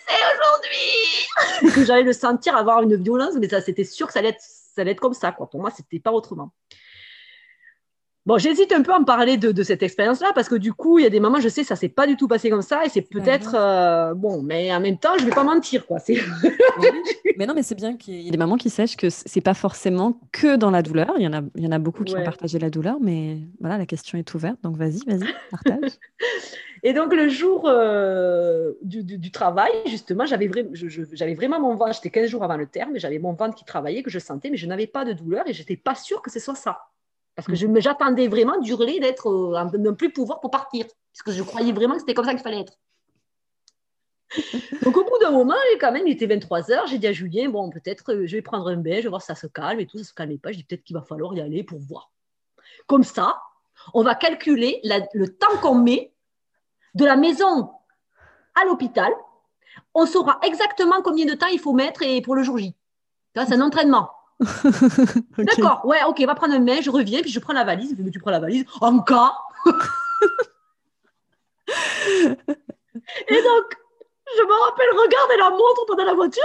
c'est aujourd'hui. que j'allais le sentir avoir une violence, mais ça, c'était sûr que ça allait être, ça allait être comme ça. Quoi. Pour moi, c'était pas autrement. Bon, j'hésite un peu à en parler de, cette expérience-là parce que du coup, il y a des moments, je sais, ça s'est pas du tout passé comme ça et c'est peut-être euh, bon, mais en même temps, je vais pas mentir, quoi. mais non, mais c'est bien qu'il y ait des mamans qui sachent que c'est pas forcément que dans la douleur. Il y en a, il y en a beaucoup qui ont partagé la douleur, mais voilà, la question est ouverte, donc vas-y, vas-y, partage. et donc le jour euh, du, travail, justement, j'avais vraiment mon ventre. J'étais 15 jours avant le terme, et j'avais mon ventre qui travaillait, que je sentais, mais je n'avais pas de douleur et j'étais pas sûre que ce soit ça. Parce que mm. j'attendais vraiment d'hurler, d'être, euh, de ne plus pouvoir pour partir. Parce que je croyais vraiment que c'était comme ça qu'il fallait être. Donc au bout d'un moment, quand même, il était 23 heures. J'ai dit à Julien, bon, peut-être euh, je vais prendre un bain, je vais voir si ça se calme et tout. Ça se calmait pas. Je dis peut-être qu'il va falloir y aller pour voir. Comme ça, on va calculer le temps qu'on met de la maison à l'hôpital. On saura exactement combien de temps il faut mettre et pour le jour J. C'est un entraînement. D'accord, ouais, ok, va prendre un mail, je reviens, puis je prends la valise. Mais tu prends la valise en cas. Et donc, je me rappelle regarder la montre pendant la voiture,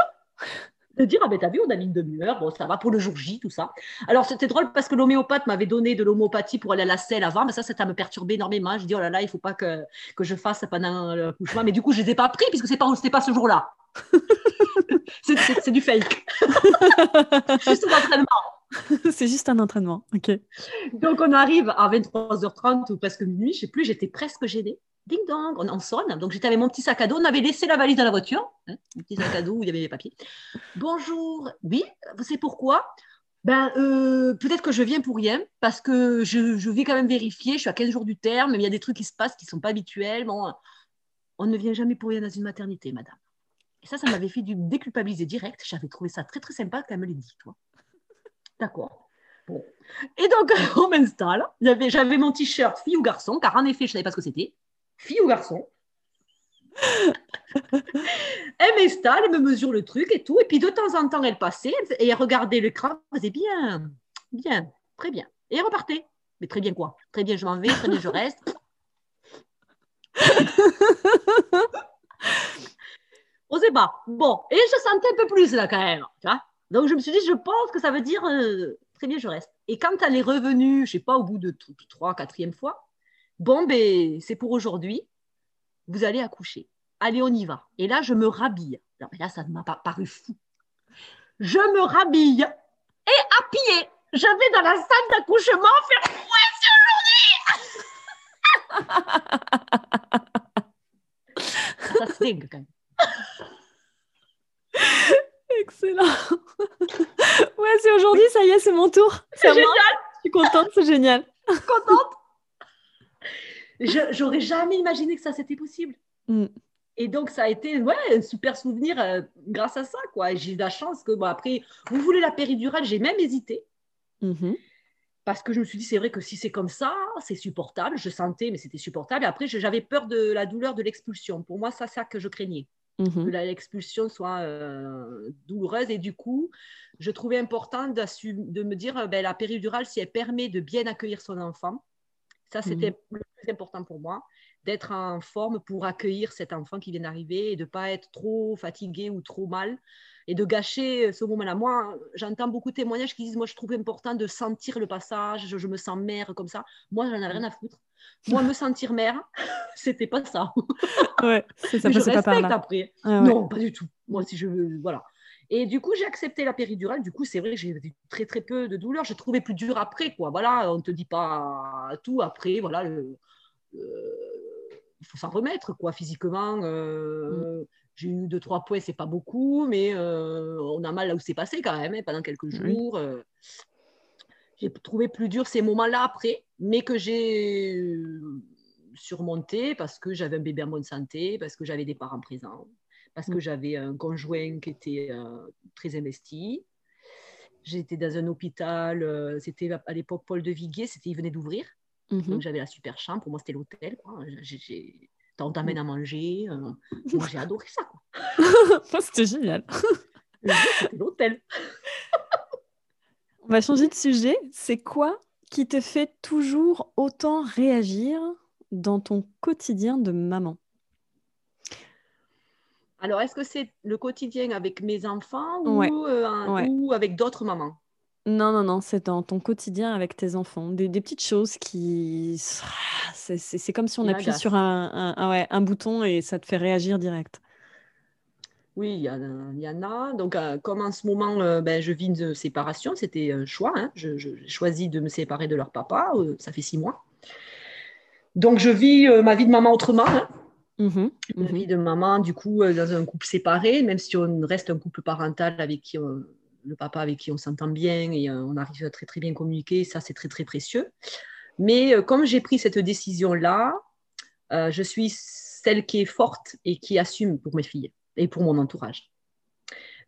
de dire Ah ben t'as vu, on a mis une demi-heure, bon, ça va pour le jour J, tout ça. Alors c'était drôle parce que l'homéopathe m'avait donné de l'homéopathie pour aller à la selle avant, mais ça, ça me perturbé énormément. Je dis Oh là là, il faut pas que, que je fasse pendant l'accouchement. Mais du coup, je ne les ai pas pris puisque ce n'est pas, pas ce jour-là. c'est du fake. juste un entraînement. C'est juste un entraînement, ok. Donc on arrive à 23h30 ou presque minuit, je sais plus, j'étais presque gênée. Ding dong, on en sonne. Donc j'étais avec mon petit sac à dos, on avait laissé la valise dans la voiture, hein, petit sac à dos où il y avait les papiers. Bonjour, oui, vous savez pourquoi? Ben, euh, peut-être que je viens pour rien, parce que je, je, vais quand même vérifier, je suis à 15 jours du terme, mais il y a des trucs qui se passent qui ne sont pas habituels. Bon, on ne vient jamais pour rien dans une maternité, madame. Et ça, ça m'avait fait du déculpabiliser direct. J'avais trouvé ça très, très sympa qu'elle me l'ait dit, toi. D'accord. Bon. Et donc, on m'installe. J'avais mon t-shirt fille ou garçon, car en effet, je ne savais pas ce que c'était. Fille ou garçon. elle m'installe, elle me mesure le truc et tout. Et puis, de temps en temps, elle passait et elle regardait l'écran. Elle faisait bien, bien, très bien. Et elle repartait. Mais très bien quoi? Très bien, je m'en vais, très bien, je reste. Osez pas. Bon, et je sentais un peu plus là quand même. Tu vois Donc je me suis dit, je pense que ça veut dire euh, très bien, je reste. Et quand elle est revenue, je sais pas, au bout de trois, quatrième fois, bon, ben, c'est pour aujourd'hui, vous allez accoucher. Allez, on y va. Et là, je me rhabille. Non, mais là, ça m'a paru fou. Je me rhabille et à pied, je vais dans la salle d'accouchement faire Ouais, c'est aujourd'hui Ça se quand même. Excellent. ouais, c'est aujourd'hui, ça y est, c'est mon tour. C'est génial. Je suis contente, c'est génial. Contente. J'aurais jamais imaginé que ça c'était possible. Mm. Et donc, ça a été ouais, un super souvenir euh, grâce à ça. quoi. J'ai eu la chance que, bon, après, vous voulez la péridurale, j'ai même hésité. Mm-hmm. Parce que je me suis dit, c'est vrai que si c'est comme ça, c'est supportable. Je sentais, mais c'était supportable. Et après, j'avais peur de la douleur de l'expulsion. Pour moi, c'est ça que je craignais. Mmh que l'expulsion soit euh, douloureuse. Et du coup, je trouvais important de me dire, euh, ben, la péridurale, si elle permet de bien accueillir son enfant, ça, mmh c'était le plus important pour moi. d'être en forme pour accueillir cet enfant qui vient d'arriver et de ne pas être trop fatigué ou trop mal et de gâcher ce moment-là. Moi, j'entends beaucoup de témoignages qui disent Moi, je trouve important de sentir le passage, je, me sens mère comme ça. Moi, j'en ai rien à foutre. Moi, me sentir mère, c'était pas ça. Ouais, ça je respecte pas après. Ah non, pas du tout. Moi, si je veux, voilà. Et du coup, j'ai accepté la péridurale. Du coup, c'est vrai que j'ai eu très très peu de douleur. J'ai trouvé plus dur après, quoi. Voilà, on ne te dit pas tout après. Voilà, il faut s'en remettre, quoi, physiquement. Euh, mm. J'ai eu deux, trois points, c'est pas beaucoup, mais euh, on a mal là où c'est passé quand même, hein, pendant quelques jours. Euh. j'ai trouvé plus dur ces moments-là après, mais que j'ai surmonté parce que j'avais un bébé en bonne santé, parce que j'avais des parents présents parce que mm. j'avais un conjoint qui était euh, très investi. J'étais dans un hôpital, euh, c'était à l'époque Paul de Viguier, c'était, il venait d'ouvrir. Mm-hmm. Donc j'avais la super chambre, pour moi c'était l'hôtel. on t'amène à manger. Euh, moi j'ai adoré ça. c'était génial. c'était l'hôtel. on va changer de sujet. C'est quoi qui te fait toujours autant réagir dans ton quotidien de maman? Alors, est-ce que c'est le quotidien avec mes enfants ou, euh, avec d'autres mamans? Non, non, non, c'est dans ton quotidien avec tes enfants. Des, petites choses qui... C'est comme si on appuie sur un, un, bouton et ça te fait réagir direct. Oui, il y, en a. Donc, euh, comme en ce moment, euh, ben, je vis une séparation, c'était un choix. Hein. J'ai choisi de me séparer de leur papa, ça fait six mois. Donc, je vis ma vie de maman autrement. Hein. Mmh une mmh vie de maman, du coup, euh, dans un couple séparé, même si on reste un couple parental avec qui le papa avec qui on s'entend bien et euh, on arrive à très très bien communiquer, ça c'est très très précieux. Mais euh, comme j'ai pris cette décision-là, je suis celle qui est forte et qui assume pour mes filles et pour mon entourage.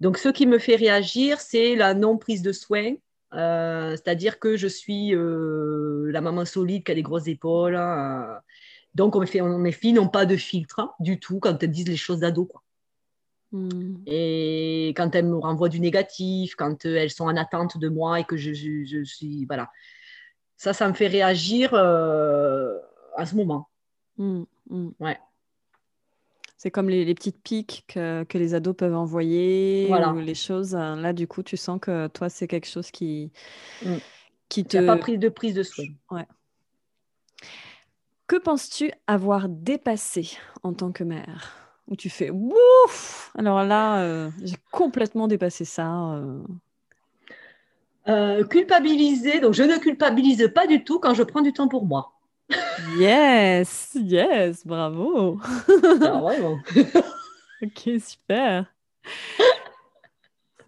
Donc ce qui me fait réagir, c'est la non-prise de soins, c'est-à-dire que je suis la maman solide qui a des grosses épaules. Hein, donc, on fait, mes filles n'ont pas de filtre hein, du tout quand elles disent les choses d'ado. Hmm. Et quand elles me renvoient du négatif, quand euh, elles sont en attente de moi et que je, suis. Voilà. Ça, ça me fait réagir euh, à ce moment. Hmm, hmm. Ouais. C'est comme les, petites piques que, les ados peuvent envoyer voilà. ou les choses. Là, du coup, tu sens que toi, c'est quelque chose qui, qui te. Il n'y a pas pris de prise de soin. Ouais. Que penses-tu avoir dépassé en tant que mère? Où tu fais ouf Alors là, euh, j'ai complètement dépassé ça. Euh. Euh, culpabiliser, donc je ne culpabilise pas du tout quand je prends du temps pour moi. Yes, yes, bravo. Ah, vraiment. ok, super.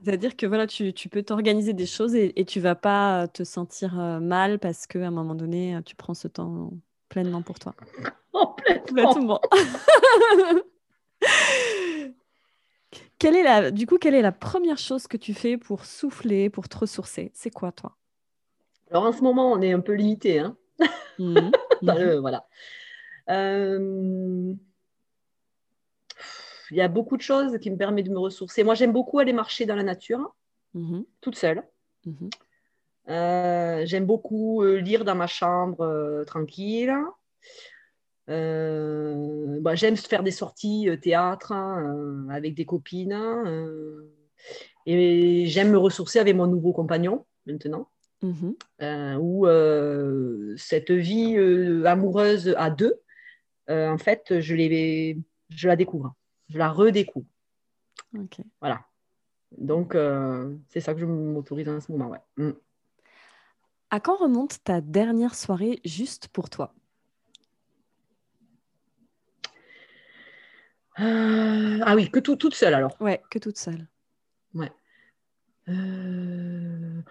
C'est-à-dire que voilà, tu, peux t'organiser des choses et, et tu vas pas te sentir mal parce qu'à un moment donné, tu prends ce temps pleinement pour toi. Complètement. quelle est la, du coup, quelle est la première chose que tu fais pour souffler, pour te ressourcer? C'est quoi, toi? Alors, en ce moment, on est un peu limité. Hein mmh. Mmh. voilà. Euh, il y a beaucoup de choses qui me permettent de me ressourcer. Moi, j'aime beaucoup aller marcher dans la nature, mmh. toute seule. Euh, j'aime beaucoup euh, lire dans ma chambre euh, tranquille. Bah, j'aime faire des sorties théâtre hein, avec des copines. et j'aime me ressourcer avec mon nouveau compagnon maintenant. Mm-hmm. où cette vie amoureuse à deux, en fait, je, je la découvre. Je la redécouvre. Voilà. Donc, c'est ça que je m'autorise en ce moment. Ouais. Mm. À quand remonte ta dernière soirée juste pour toi? Euh, Ah oui, que toute seule alors. Ouais, que toute seule. Ouais. Euh,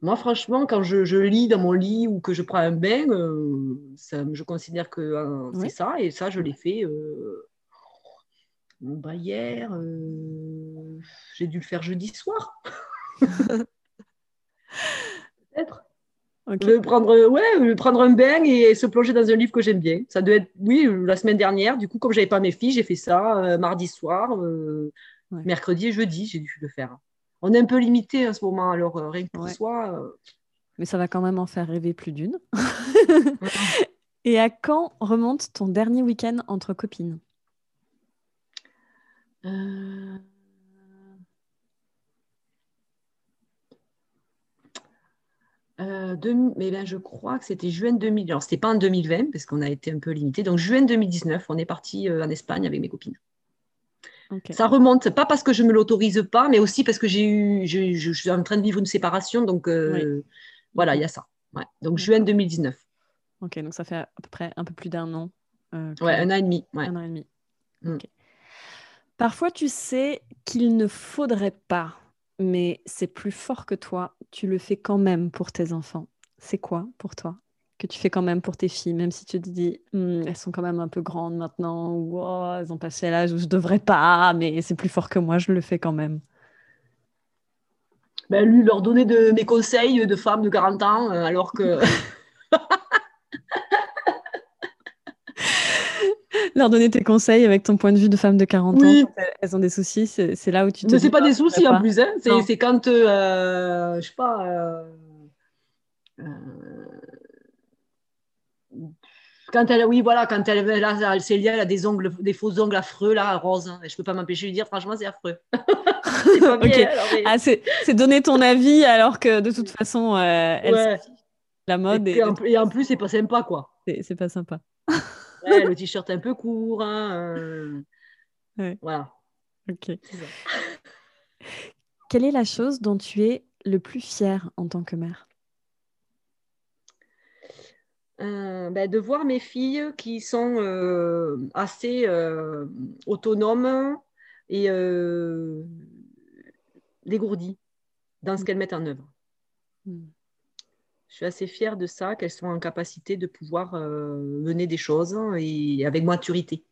moi, franchement, quand je, lis dans mon lit ou que je prends un bain, euh, ça, je considère que c'est ça. Et ça, je l'ai fait bah, hier. J'ai dû le faire jeudi soir. Peut-être. Prendre, ouais, prendre un bain et se plonger dans un livre que j'aime bien. Ça doit être, oui, la semaine dernière. Du coup, comme j'avais pas mes filles, j'ai fait ça euh, mardi soir, euh, mercredi et jeudi, j'ai dû le faire. On est un peu limité en ce moment, alors euh, rien que pour soi. Mais ça va quand même en faire rêver plus d'une. Et à quand remonte ton dernier week-end entre copines? Euh... Mais ben, je crois que c'était juin 2000. Alors, c'était pas en 2020 parce qu'on a été un peu limité. Donc, juin 2019, on est parti euh, en Espagne avec mes copines. Ça remonte, pas parce que je me l'autorise pas, mais aussi parce que j'ai eu, je, suis en train de vivre une séparation. Donc, euh, voilà, il y a ça. Donc, juin 2019. Ok, donc ça fait à peu près un peu plus d'un an. ouais, un an et demi. Un an et demi. Mm. Parfois, tu sais qu'il ne faudrait pas mais c'est plus fort que toi. Tu le fais quand même pour tes enfants. C'est quoi pour toi que tu fais quand même pour tes filles, même si tu te dis «Hmm, elles sont quand même un peu grandes maintenant, ou oh, elles ont passé l'âge où je devrais pas, mais c'est plus fort que moi, je le fais quand même. Ben, lui, leur donner de mes conseils de femme de 40 ans, euh, alors que leur donner tes conseils avec ton point de vue de femme de 40 ans. Elles ont des soucis, c'est là où tu te. Mais c'est pas des soucis en plus, hein. c'est quand, euh, je sais pas. Euh, euh, quand elle, oui, voilà, quand elle, là, Célia, elle a des ongles, des faux ongles affreux, là, rose. Hein, je peux pas m'empêcher de lui dire, franchement, c'est affreux. Ah, c'est donner ton avis alors que de toute façon, elle la mode. Et, et en plus, c'est pas sympa, quoi. C'est pas sympa le t-shirt un peu court. Hein, euh, Voilà. Ok. Quelle est la chose dont tu es le plus fière en tant que mère? Euh, ben, de voir mes filles qui sont euh, assez autonomes et dégourdies dans ce mm. qu'elles mettent en œuvre. Mm je suis assez fière de ça, qu'elles soient en capacité de pouvoir euh, mener des choses et avec maturité.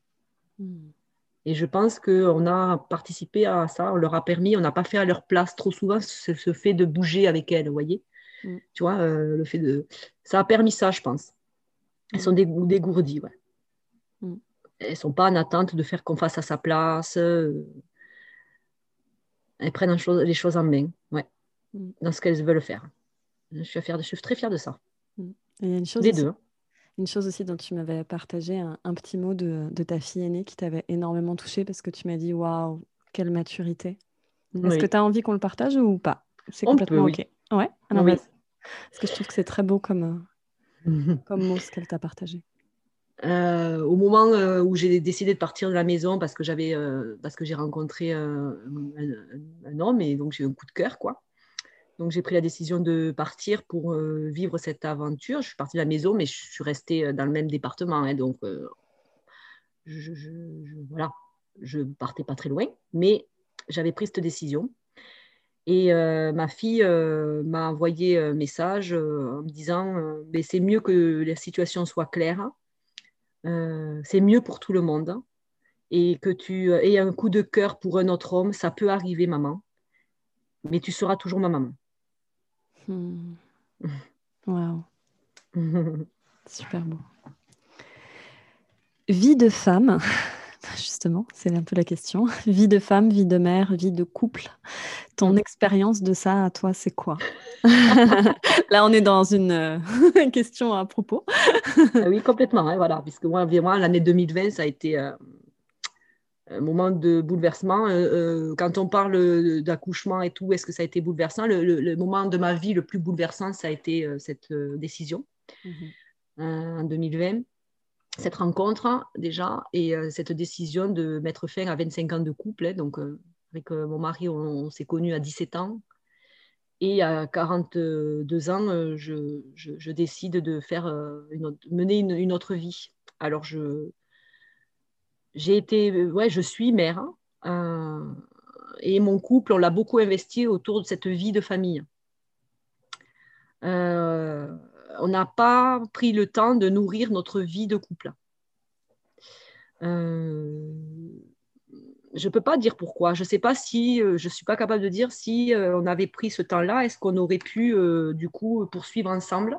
Hmm. Et je pense qu'on a participé à ça, on leur a permis, on n'a pas fait à leur place trop souvent ce, fait de bouger avec elles, vous voyez. Hmm. Tu vois, euh, le fait de. Ça a permis ça, je pense. Elles hmm. sont dégourdies, ouais. Elles ne sont pas en attente de faire qu'on fasse à sa place. Euh, elles prennent les choses en main, ouais, dans ce qu'elles veulent faire. Je suis, fière de, je suis très fière de ça. Mm. il y a une chose aussi, deux. Une chose aussi dont tu m'avais partagé un, petit mot de, ta fille aînée qui t'avait énormément touchée parce que tu m'as dit waouh, quelle maturité. Est-ce que tu as envie qu'on le partage ou pas? C'est complètement OK. Ouais, alors oui. Parce que je trouve que c'est très beau comme, comme mot ce qu'elle t'a partagé. Euh, au moment euh, où j'ai décidé de partir de la maison parce que j'avais euh, parce que j'ai rencontré un, un, homme et donc j'ai eu un coup de cœur quoi donc j'ai pris la décision de partir pour euh, vivre cette aventure. Je suis partie de la maison, mais je suis restée euh, dans le même département. Hein, donc euh, je, je, voilà, je partais pas très loin, mais j'avais pris cette décision. Et ma fille m'a envoyé un message en me disant mais c'est mieux que la situation soit claire, c'est mieux pour tout le monde, et que tu aies un coup de cœur pour un autre homme, ça peut arriver, maman, mais tu seras toujours ma maman. Hmm. Waouh. Super beau. Vie de femme, justement, c'est un peu la question. Vie de femme, vie de mère, vie de couple. Ton expérience de ça à toi, c'est quoi? Là, on est dans une euh, question à propos. Ah oui, complètement. Hein, voilà, puisque moi, l'année 2020, ça a été euh, moment de bouleversement. Euh, euh, quand on parle d'accouchement et tout, est-ce que ça a été bouleversant? Le, moment de ma vie le plus bouleversant, ça a été euh, cette décision mhm. en 2020. Cette rencontre, déjà, et cette décision de mettre fin à 25 ans de couple. Hein, donc, avec mon mari, on, s'est connus à 17 ans. Et à 42 ans, je, décide de faire mener une, une, autre vie. Alors, je, j'ai été, euh, ouais, je suis mère. Hein, euh, et mon couple, on l'a beaucoup investi autour de cette vie de famille. Euh, on n'a pas pris le temps de nourrir notre vie de couple. je ne peux pas dire pourquoi. Je ne sais pas si, je suis pas capable de dire si on avait pris ce temps-là, est-ce qu'on aurait pu du coup poursuivre ensemble?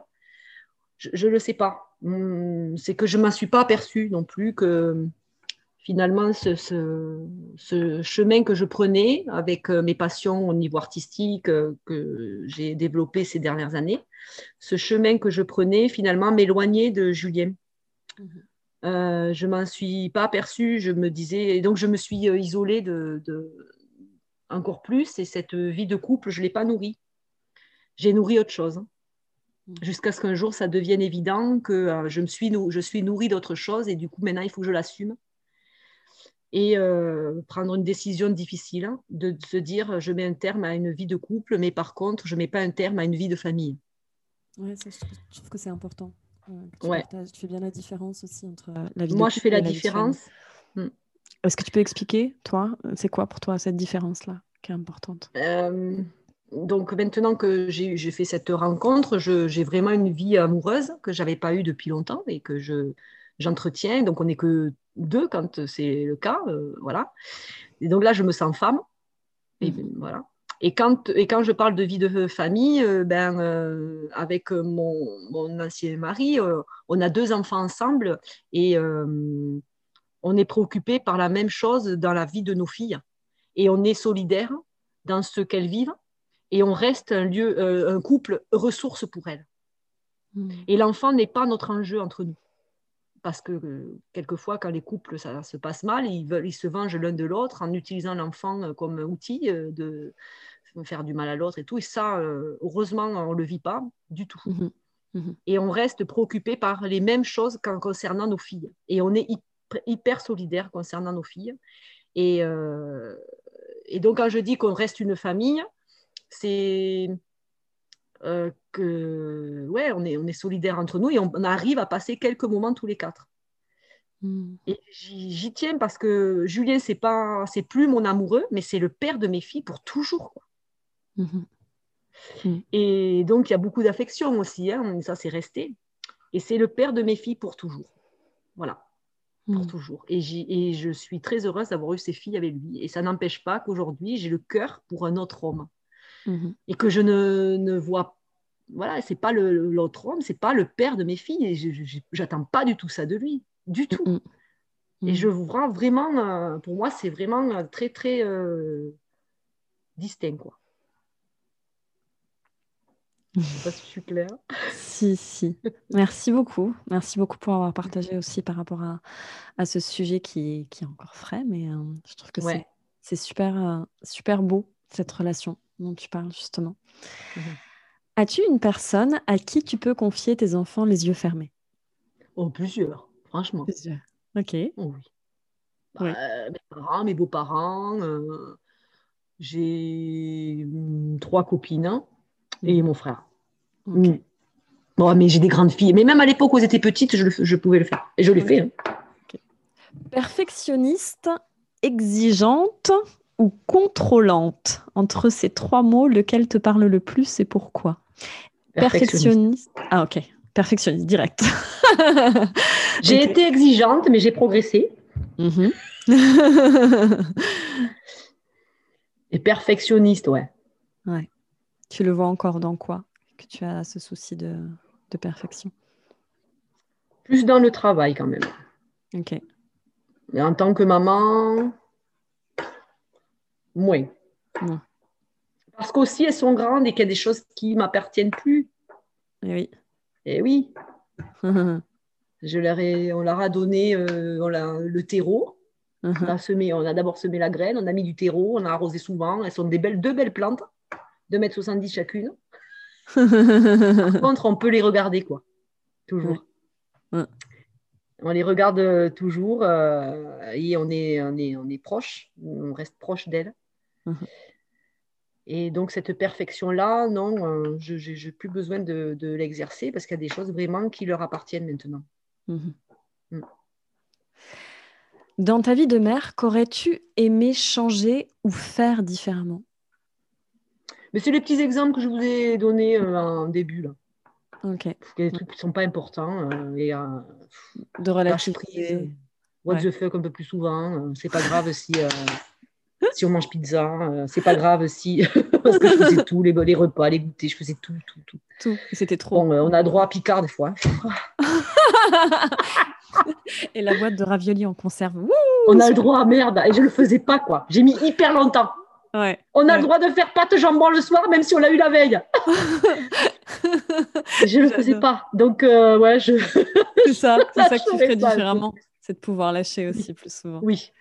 Je ne le sais pas. Hum, c'est que je ne m'en suis pas aperçue non plus que finalement ce, ce, chemin que je prenais avec euh, mes passions au niveau artistique euh, que j'ai développé ces dernières années, ce chemin que je prenais finalement m'éloignait de Julien. Mhm. je m'en suis pas aperçue, je me disais, et donc je me suis isolée de, encore plus, et cette vie de couple, je ne l'ai pas nourrie. J'ai nourri autre chose. Mhm. Jusqu'à ce qu'un jour, ça devienne évident que je, me suis, je suis nourrie d'autre chose, et du coup, maintenant, il faut que je l'assume et euh, prendre une décision difficile, hein, de, se dire je mets un terme à une vie de couple, mais par contre, je ne mets pas un terme à une vie de famille. Oui, je, trouve que c'est important. tu, ouais. tu, fais bien la différence aussi entre euh, la vie Moi, de couple je fais la, différence. Hmm. Est-ce que tu peux expliquer, toi, c'est quoi pour toi cette différence-là qui est importante? Euh, Donc maintenant que j'ai fait cette rencontre, j'ai vraiment une vie amoureuse que je n'avais pas eue depuis longtemps et que j'entretiens. donc on n'est que deux quand c'est le cas, euh, voilà. Et donc là, je me sens femme, et voilà. Et quand, et quand je parle de vie de famille, euh, ben, euh, avec mon, mon, ancien mari, on a deux enfants ensemble et on est préoccupé par la même chose dans la vie de nos filles. Et on est solidaire dans ce qu'elles vivent et on reste un lieu, un couple ressource pour elles. Mhm. Et l'enfant n'est pas notre enjeu entre nous parce que euh, quelqueusement, quand les couples, ça se passe mal, ils, veulent, ils se vengent l'un de l'autre en utilisant l'enfant euh, comme outil euh, de faire du mal à l'autre et tout. Et ça, heureusement, on ne le vit pas du tout. Mmh mmh et on reste préoccupé par les mêmes choses concernant nos filles. Et on est hyper solidaire concernant nos filles. Et, et donc, quand je dis qu'on reste une famille, c'est euh, que ouais, on est, on est solidaires entre nous et on, arrive à passer quelques moments tous les quatre. Hmm. Et j'y tiens parce que Julien, c'est pas, c'est plus mon amoureux, mais c'est le père de mes filles pour toujours. Hmm. Hmm. Et donc, il y a beaucoup d'affection aussi, hein, ça c'est resté. Et c'est le père de mes filles pour toujours. Voilà, pour toujours. Et, et, je suis très heureuse d'avoir eu ces filles avec lui. Et ça n'empêche pas qu'aujourd'hui, j'ai le cœur pour un autre homme. Mhm. et que je ne, ne vois voilà c'est pas l'autre homme c'est pas le père de mes filles et j'attends pas du tout ça de lui du tout mhm. et je vous rends vraiment euh, pour moi c'est vraiment euh, très très euh, distinct quoi je sais pas si je suis claire. si, si. Merci beaucoup. Merci beaucoup pour avoir partagé aussi par rapport à, à ce sujet qui, qui, est encore frais, mais je trouve que c'est super, super beau, cette relation dont tu parles justement. Mhm. As-tu une personne à qui tu peux confier tes enfants les yeux fermés? Oh, plusieurs, franchement. Plusieurs. Ok. Oh, oui. Bah, mes parents, mes beaux-parents. Euh, j'ai trois copines hein, et mhm. mon frère. Mm. Bon, mais j'ai des grandes filles. Mais même à l'époque où j'étais petite, je, je, pouvais le faire. Et je l'ai fait. Hein. Perfectionniste, exigeante ou contrôlante Entre ces trois mots, lequel te parle le plus et pourquoi? Perfectionniste. Ah ok, perfectionniste, direct. j'ai été exigeante, mais j'ai progressé. Mhm. et perfectionniste, ouais. Ouais. Tu le vois encore dans quoi? Que tu as ce souci de, de perfection? Plus dans le travail quand même. Ok. Mais en tant que maman, Moins. Parce qu'aussi, elles sont grandes et qu'il y a des choses qui m'appartiennent plus. Et eh oui. Et eh oui. Je leur ai, on leur a donné euh, le terreau. Uh-huh. on, a semé, on a d'abord semé la graine, on a mis du terreau, on a arrosé souvent. Elles sont des belles, deux belles plantes, 2,70 m chacune. Par contre, on peut les regarder, quoi. Toujours. On les regarde euh, toujours euh, et on est, on est, on est proche, on reste proche d'elles. Mhm. Et donc, cette perfection-là, non, euh, je n'ai plus besoin de, l'exercer parce qu'il y a des choses vraiment qui leur appartiennent maintenant. Mhm. Mm. Dans ta vie de mère, qu'aurais-tu aimé changer ou faire différemment? Mais c'est les petits exemples que je vous ai donnés euh, en début. Là. Ok. Il y a des trucs qui ne sont pas importants. Euh, et, de relativiser. What the fuck un peu plus souvent. c'est pas grave si si on mange pizza, euh, c'est pas grave si. Parce que je faisais tout, les, les, repas, les goûters, je faisais tout, tout, tout. Tout. C'était trop. Euh, on a droit à Picard des fois. et la boîte de raviolis en conserve. on a le droit, merde. Et je le faisais pas, quoi. J'ai mis hyper longtemps. Ouais, on a le droit de faire pâte jambon le soir, même si on l'a eu la veille. je ne le faisais pas. Donc, euh, ouais, je. c'est ça, c'est ça que tu ferais différemment. C'est de pouvoir lâcher aussi plus souvent. Oui.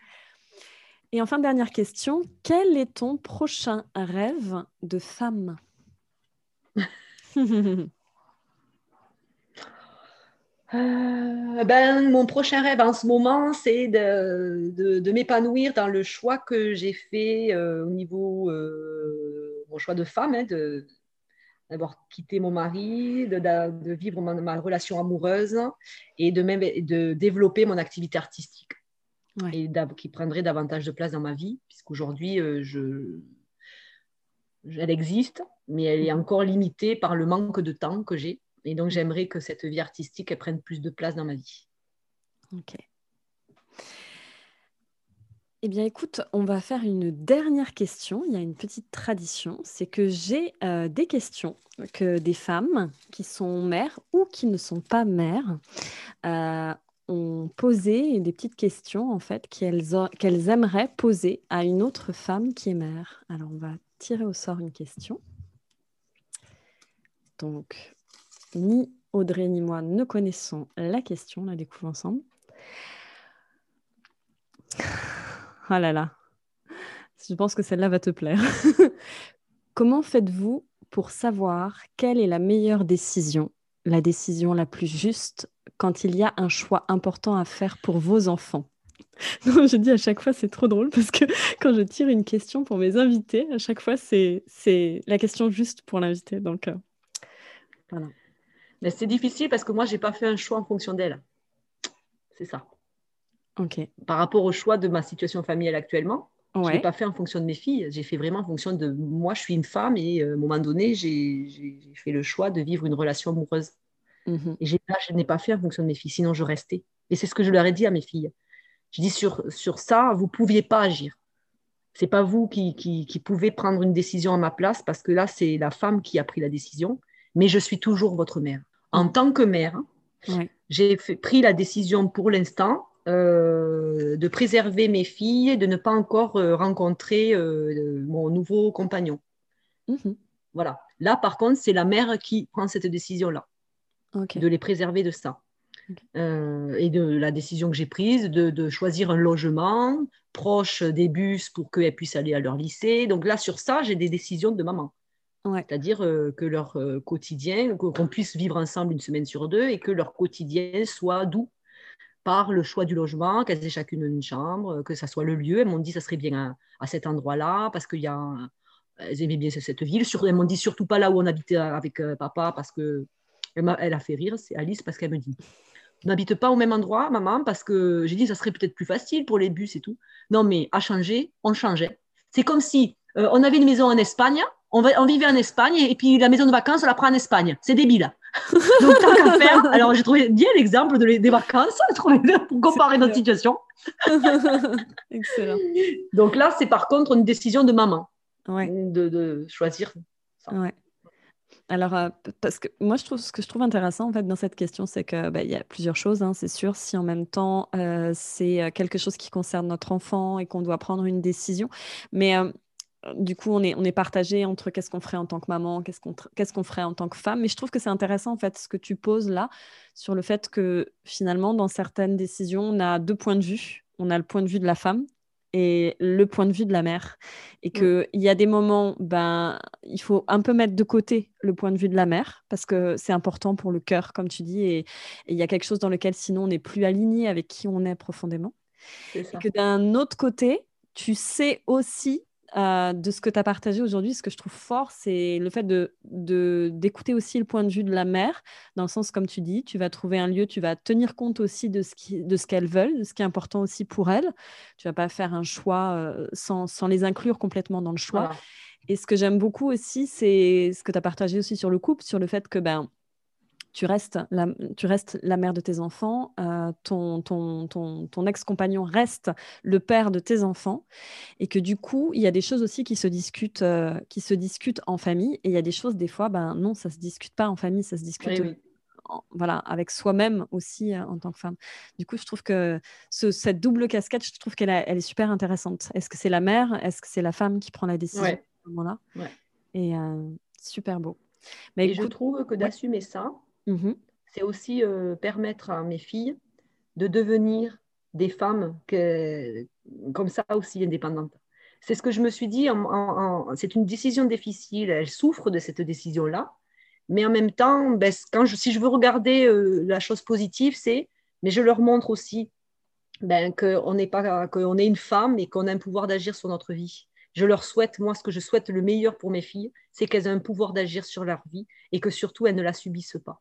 Et enfin, dernière question. Quel est ton prochain rêve de femme? Euh, ben, mon prochain rêve en ce moment, c'est de, de, m'épanouir dans le choix que j'ai fait euh, au niveau euh, mon choix de femme, hein, d'avoir quitté mon mari, de, de vivre ma, relation amoureuse et de, même, de développer mon activité artistique et qui prendrait davantage de place dans ma vie, puisqu'aujourd'hui, je, elle existe, mais elle est encore limitée par le manque de temps que j'ai. Et donc, j'aimerais que cette vie artistique prenne plus de place dans ma vie. Ok. Eh bien, écoute, on va faire une dernière question. Il y a une petite tradition, c'est que j'ai euh, des questions que des femmes qui sont mères ou qui ne sont pas mères euh, ont posées, des petites questions en fait qu'elles aimeraient poser à une autre femme qui est mère. Alors, on va tirer au sort une question. Donc, ni Audrey ni moi ne connaissons la question, on la découvre ensemble. Ah là là, je pense que celle-là va te plaire. Comment faites-vous pour savoir quelle est la meilleure décision, la décision la plus juste quand il y a un choix important à faire pour vos enfants non, je dis à chaque fois, c'est trop drôle parce que quand je tire une question pour mes invités, à chaque fois, c'est la question juste pour l'invité. Donc, euh, voilà. Mais c'est difficile parce que moi, je n'ai pas fait un choix en fonction d'elle. C'est ça. Ok. Par rapport au choix de ma situation familiale actuellement, je ne l'ai pas fait en fonction de mes filles. J'ai fait vraiment en fonction de moi, je suis une femme et euh, à un moment donné, j'ai fait le choix de vivre une relation amoureuse. Mhm. Et là, je n'ai pas fait en fonction de mes filles, sinon je restais. Et c'est ce que je leur ai dit à mes filles. Je dis sur, sur ça, vous ne pouviez pas agir. Ce n'est pas vous qui, qui, qui pouvez prendre une décision à ma place parce que là, c'est la femme qui a pris la décision, mais je suis toujours votre mère en tant que mère, j'ai pris la décision pour l'instant euh, de préserver mes filles et de ne pas encore euh, rencontrer euh, mon nouveau compagnon. Mhm. Voilà. Là, par contre, c'est la mère qui prend cette décision-là, de les préserver de ça. et de la décision que j'ai prise de, de, choisir un logement proche des bus pour qu'elles puissent aller à leur lycée. Donc là, sur ça, j'ai des décisions de maman. C'est-à-dire euh, que leur euh, quotidien, qu'on puisse vivre ensemble une semaine sur deux et que leur quotidien soit doux par le choix du logement, qu'elles aient chacune une chambre, que ça soit le lieu. Elles m'ont dit que ça serait bien à, cet endroit-là parce qu'elles aimaient bien cette ville. Sur, elles m'ont dit surtout pas là où on habitait avec euh, papa parce que elle a, elle a fait rire, c'est Alice parce qu'elle me dit n'habite pas au même endroit, maman, parce que j'ai dit ça serait peut-être plus facile pour les bus et tout. Non, mais à changer, on changeait. C'est comme si on avait une maison en Espagne on, vivait en Espagne et puis la maison de vacances, on la prend en Espagne. C'est débile. Donc, tant qu'à faire, alors j'ai trouvé bien l'exemple de, des vacances pour comparer notre situation. Excellent. Donc là, c'est par contre une décision de maman de, choisir ça. Alors, euh, parce que moi, je trouve, ce que je trouve intéressant en fait dans cette question, c'est qu'il bah, y a plusieurs choses. Hein, c'est sûr, si en même temps euh, c'est euh, quelque chose qui concerne notre enfant et qu'on doit prendre une décision, mais du coup, on est, on est partagé entre qu'est-ce qu'on ferait en tant que maman, qu'est-ce qu'on qu'est-ce qu'on ferait en tant que femme. Mais je trouve que c'est intéressant, en fait, ce que tu poses là, sur le fait que finalement, dans certaines décisions, on a deux points de vue. On a le point de vue de la femme et le point de vue de la mère. Et qu'il il y a des moments, ben, il faut un peu mettre de côté le point de vue de la mère, parce que c'est important pour le cœur, comme tu dis, et il y a quelque chose dans lequel sinon on n'est plus aligné avec qui on est profondément. Et que d'un autre côté, tu sais aussi euh, de ce que tu as partagé aujourd'hui, ce que je trouve fort, c'est le fait de, d'écouter aussi le point de vue de la mère, dans le sens, comme tu dis, tu vas trouver un lieu, tu vas tenir compte aussi de ce, qui, de ce qu'elles veulent, de ce qui est important aussi pour elles. Tu vas pas faire un choix euh, sans, sans, les inclure complètement dans le choix. Et ce que j'aime beaucoup aussi, c'est ce que tu as partagé aussi sur le couple, sur le fait que ben, tu restes la, tu restes la mère de tes enfants, euh, ton, ton, ton, ton ex-compagnon reste le père de tes enfants, et que du coup, il y a des choses aussi qui se discutent, euh, qui se discutent en famille, et il y a des choses, des fois, ben non, ça se discute pas en famille, ça se discute voilà, avec soi-même aussi euh, en tant que femme. Du coup, je trouve que cette double casquette, je trouve qu'elle elle est super intéressante. Est-ce que c'est la mère? Est-ce que c'est la femme qui prend la décision à ce moment-là? Et super beau. Mais Et je trouve que d'assumer ça, mmh c'est aussi euh, permettre à mes filles de devenir des femmes que, comme ça aussi indépendantes. C'est ce que je me suis dit, c'est une décision difficile, elles souffrent de cette décision-là, mais en même temps, ben, si je veux regarder euh, la chose positive, c'est, mais je leur montre aussi ben, qu'on est une femme et qu'on a un pouvoir d'agir sur notre vie. Je leur souhaite, moi, ce que je souhaite le meilleur pour mes filles, c'est qu'elles aient un pouvoir d'agir sur leur vie et que surtout elles ne la subissent pas.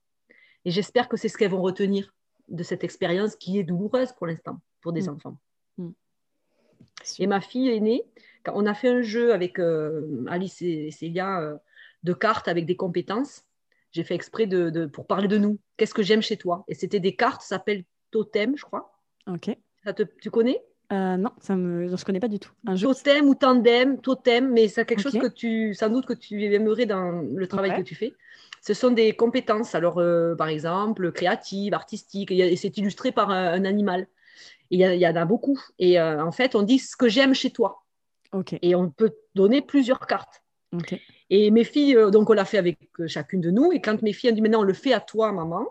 Et j'espère que c'est ce qu'elles vont retenir de cette expérience qui est douloureuse pour l'instant pour des mm. enfants. Mm. Et ma fille aînée, quand on a fait un jeu avec euh, Alice et Célia euh, de cartes avec des compétences, j'ai fait exprès de, pour parler de nous. Qu'est-ce que j'aime chez toi? Et c'était des cartes, ça s'appelle Totem, je crois. Ok. Ça te, tu connais? Euh, non, ça me... je ne connais pas du tout. Un totem ou tandem, totem, mais c'est quelque chose que tu, sans doute que tu aimerais dans le travail que tu fais. Ce sont des compétences, alors euh, par exemple créatives, artistiques, et c'est illustré par un, animal. Il y, y, en a beaucoup. Et euh, en fait, on dit ce que j'aime chez toi. Et on peut donner plusieurs cartes. Et mes filles, donc on l'a fait avec chacune de nous. Et quand mes filles ont dit maintenant on le fait à toi, maman.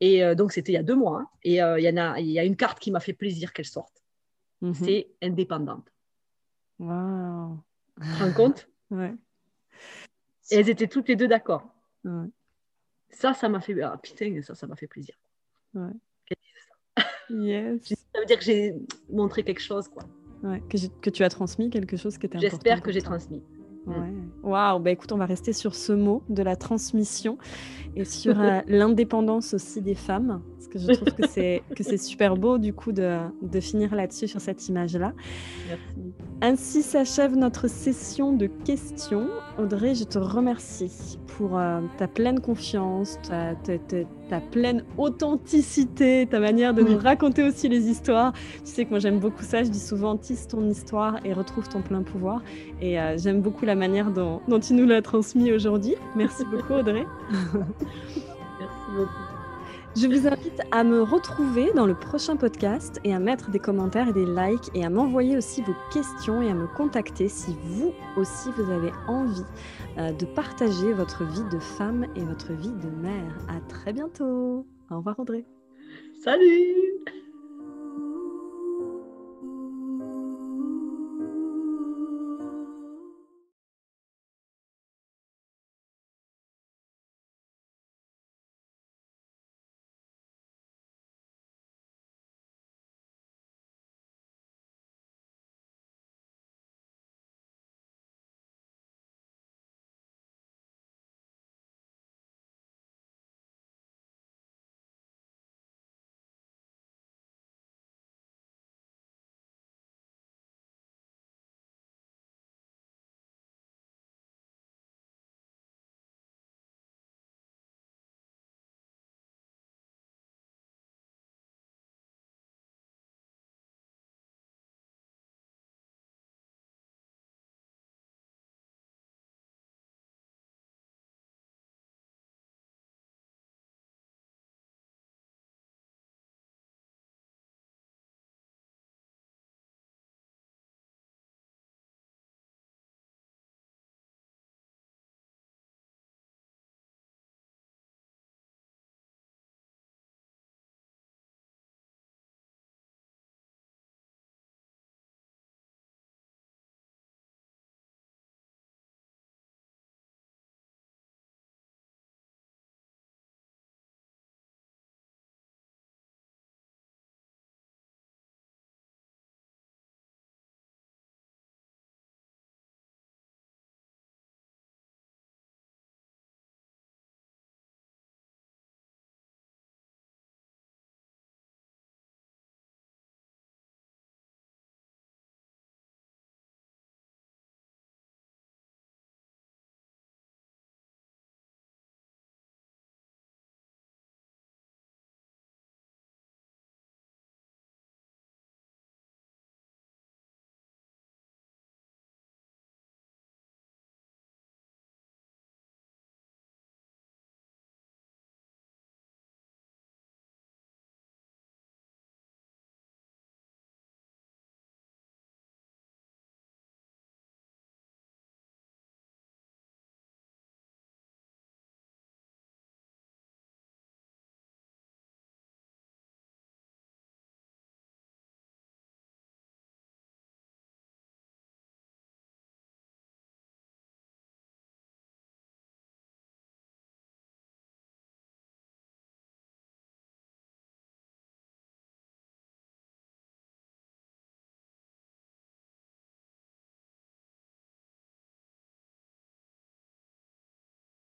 Et donc c'était il y a deux mois. Hein. Et il y en a, il y a une carte qui m'a fait plaisir qu'elle sorte. Mhm. c'est indépendante. Wow. Tu te rends compte? Ouais. Elles étaient toutes les deux d'accord. Ça, ça m'a fait. Ah, putain, ça, ça m'a fait plaisir. Ouais. Ça. Yes. ça veut dire que j'ai montré quelque chose, quoi. Ouais, que, que, tu as transmis quelque chose qui était important. J'espère que j'ai transmis. Ouais. Waouh, bah écoute, on va rester sur ce mot de la transmission et sur euh, l'indépendance aussi des femmes, parce que je trouve que c'est que c'est super beau du coup de, de finir là-dessus sur cette image-là. Ainsi s'achève notre session de questions. Audrey, je te remercie pour euh, ta pleine confiance, ta, ta, pleine authenticité, ta manière de nous raconter aussi les histoires. Tu sais que moi j'aime beaucoup ça, je dis souvent tisse ton histoire et retrouve ton plein pouvoir. Et euh, j'aime beaucoup la manière dont, dont tu nous l'as transmis aujourd'hui. Merci beaucoup Audrey. Merci beaucoup. Je vous invite à me retrouver dans le prochain podcast et à mettre des commentaires et des likes et à m'envoyer aussi vos questions et à me contacter si vous aussi vous avez envie euh, de partager votre vie de femme et votre vie de mère. À très bientôt. Au revoir Audrey. Salut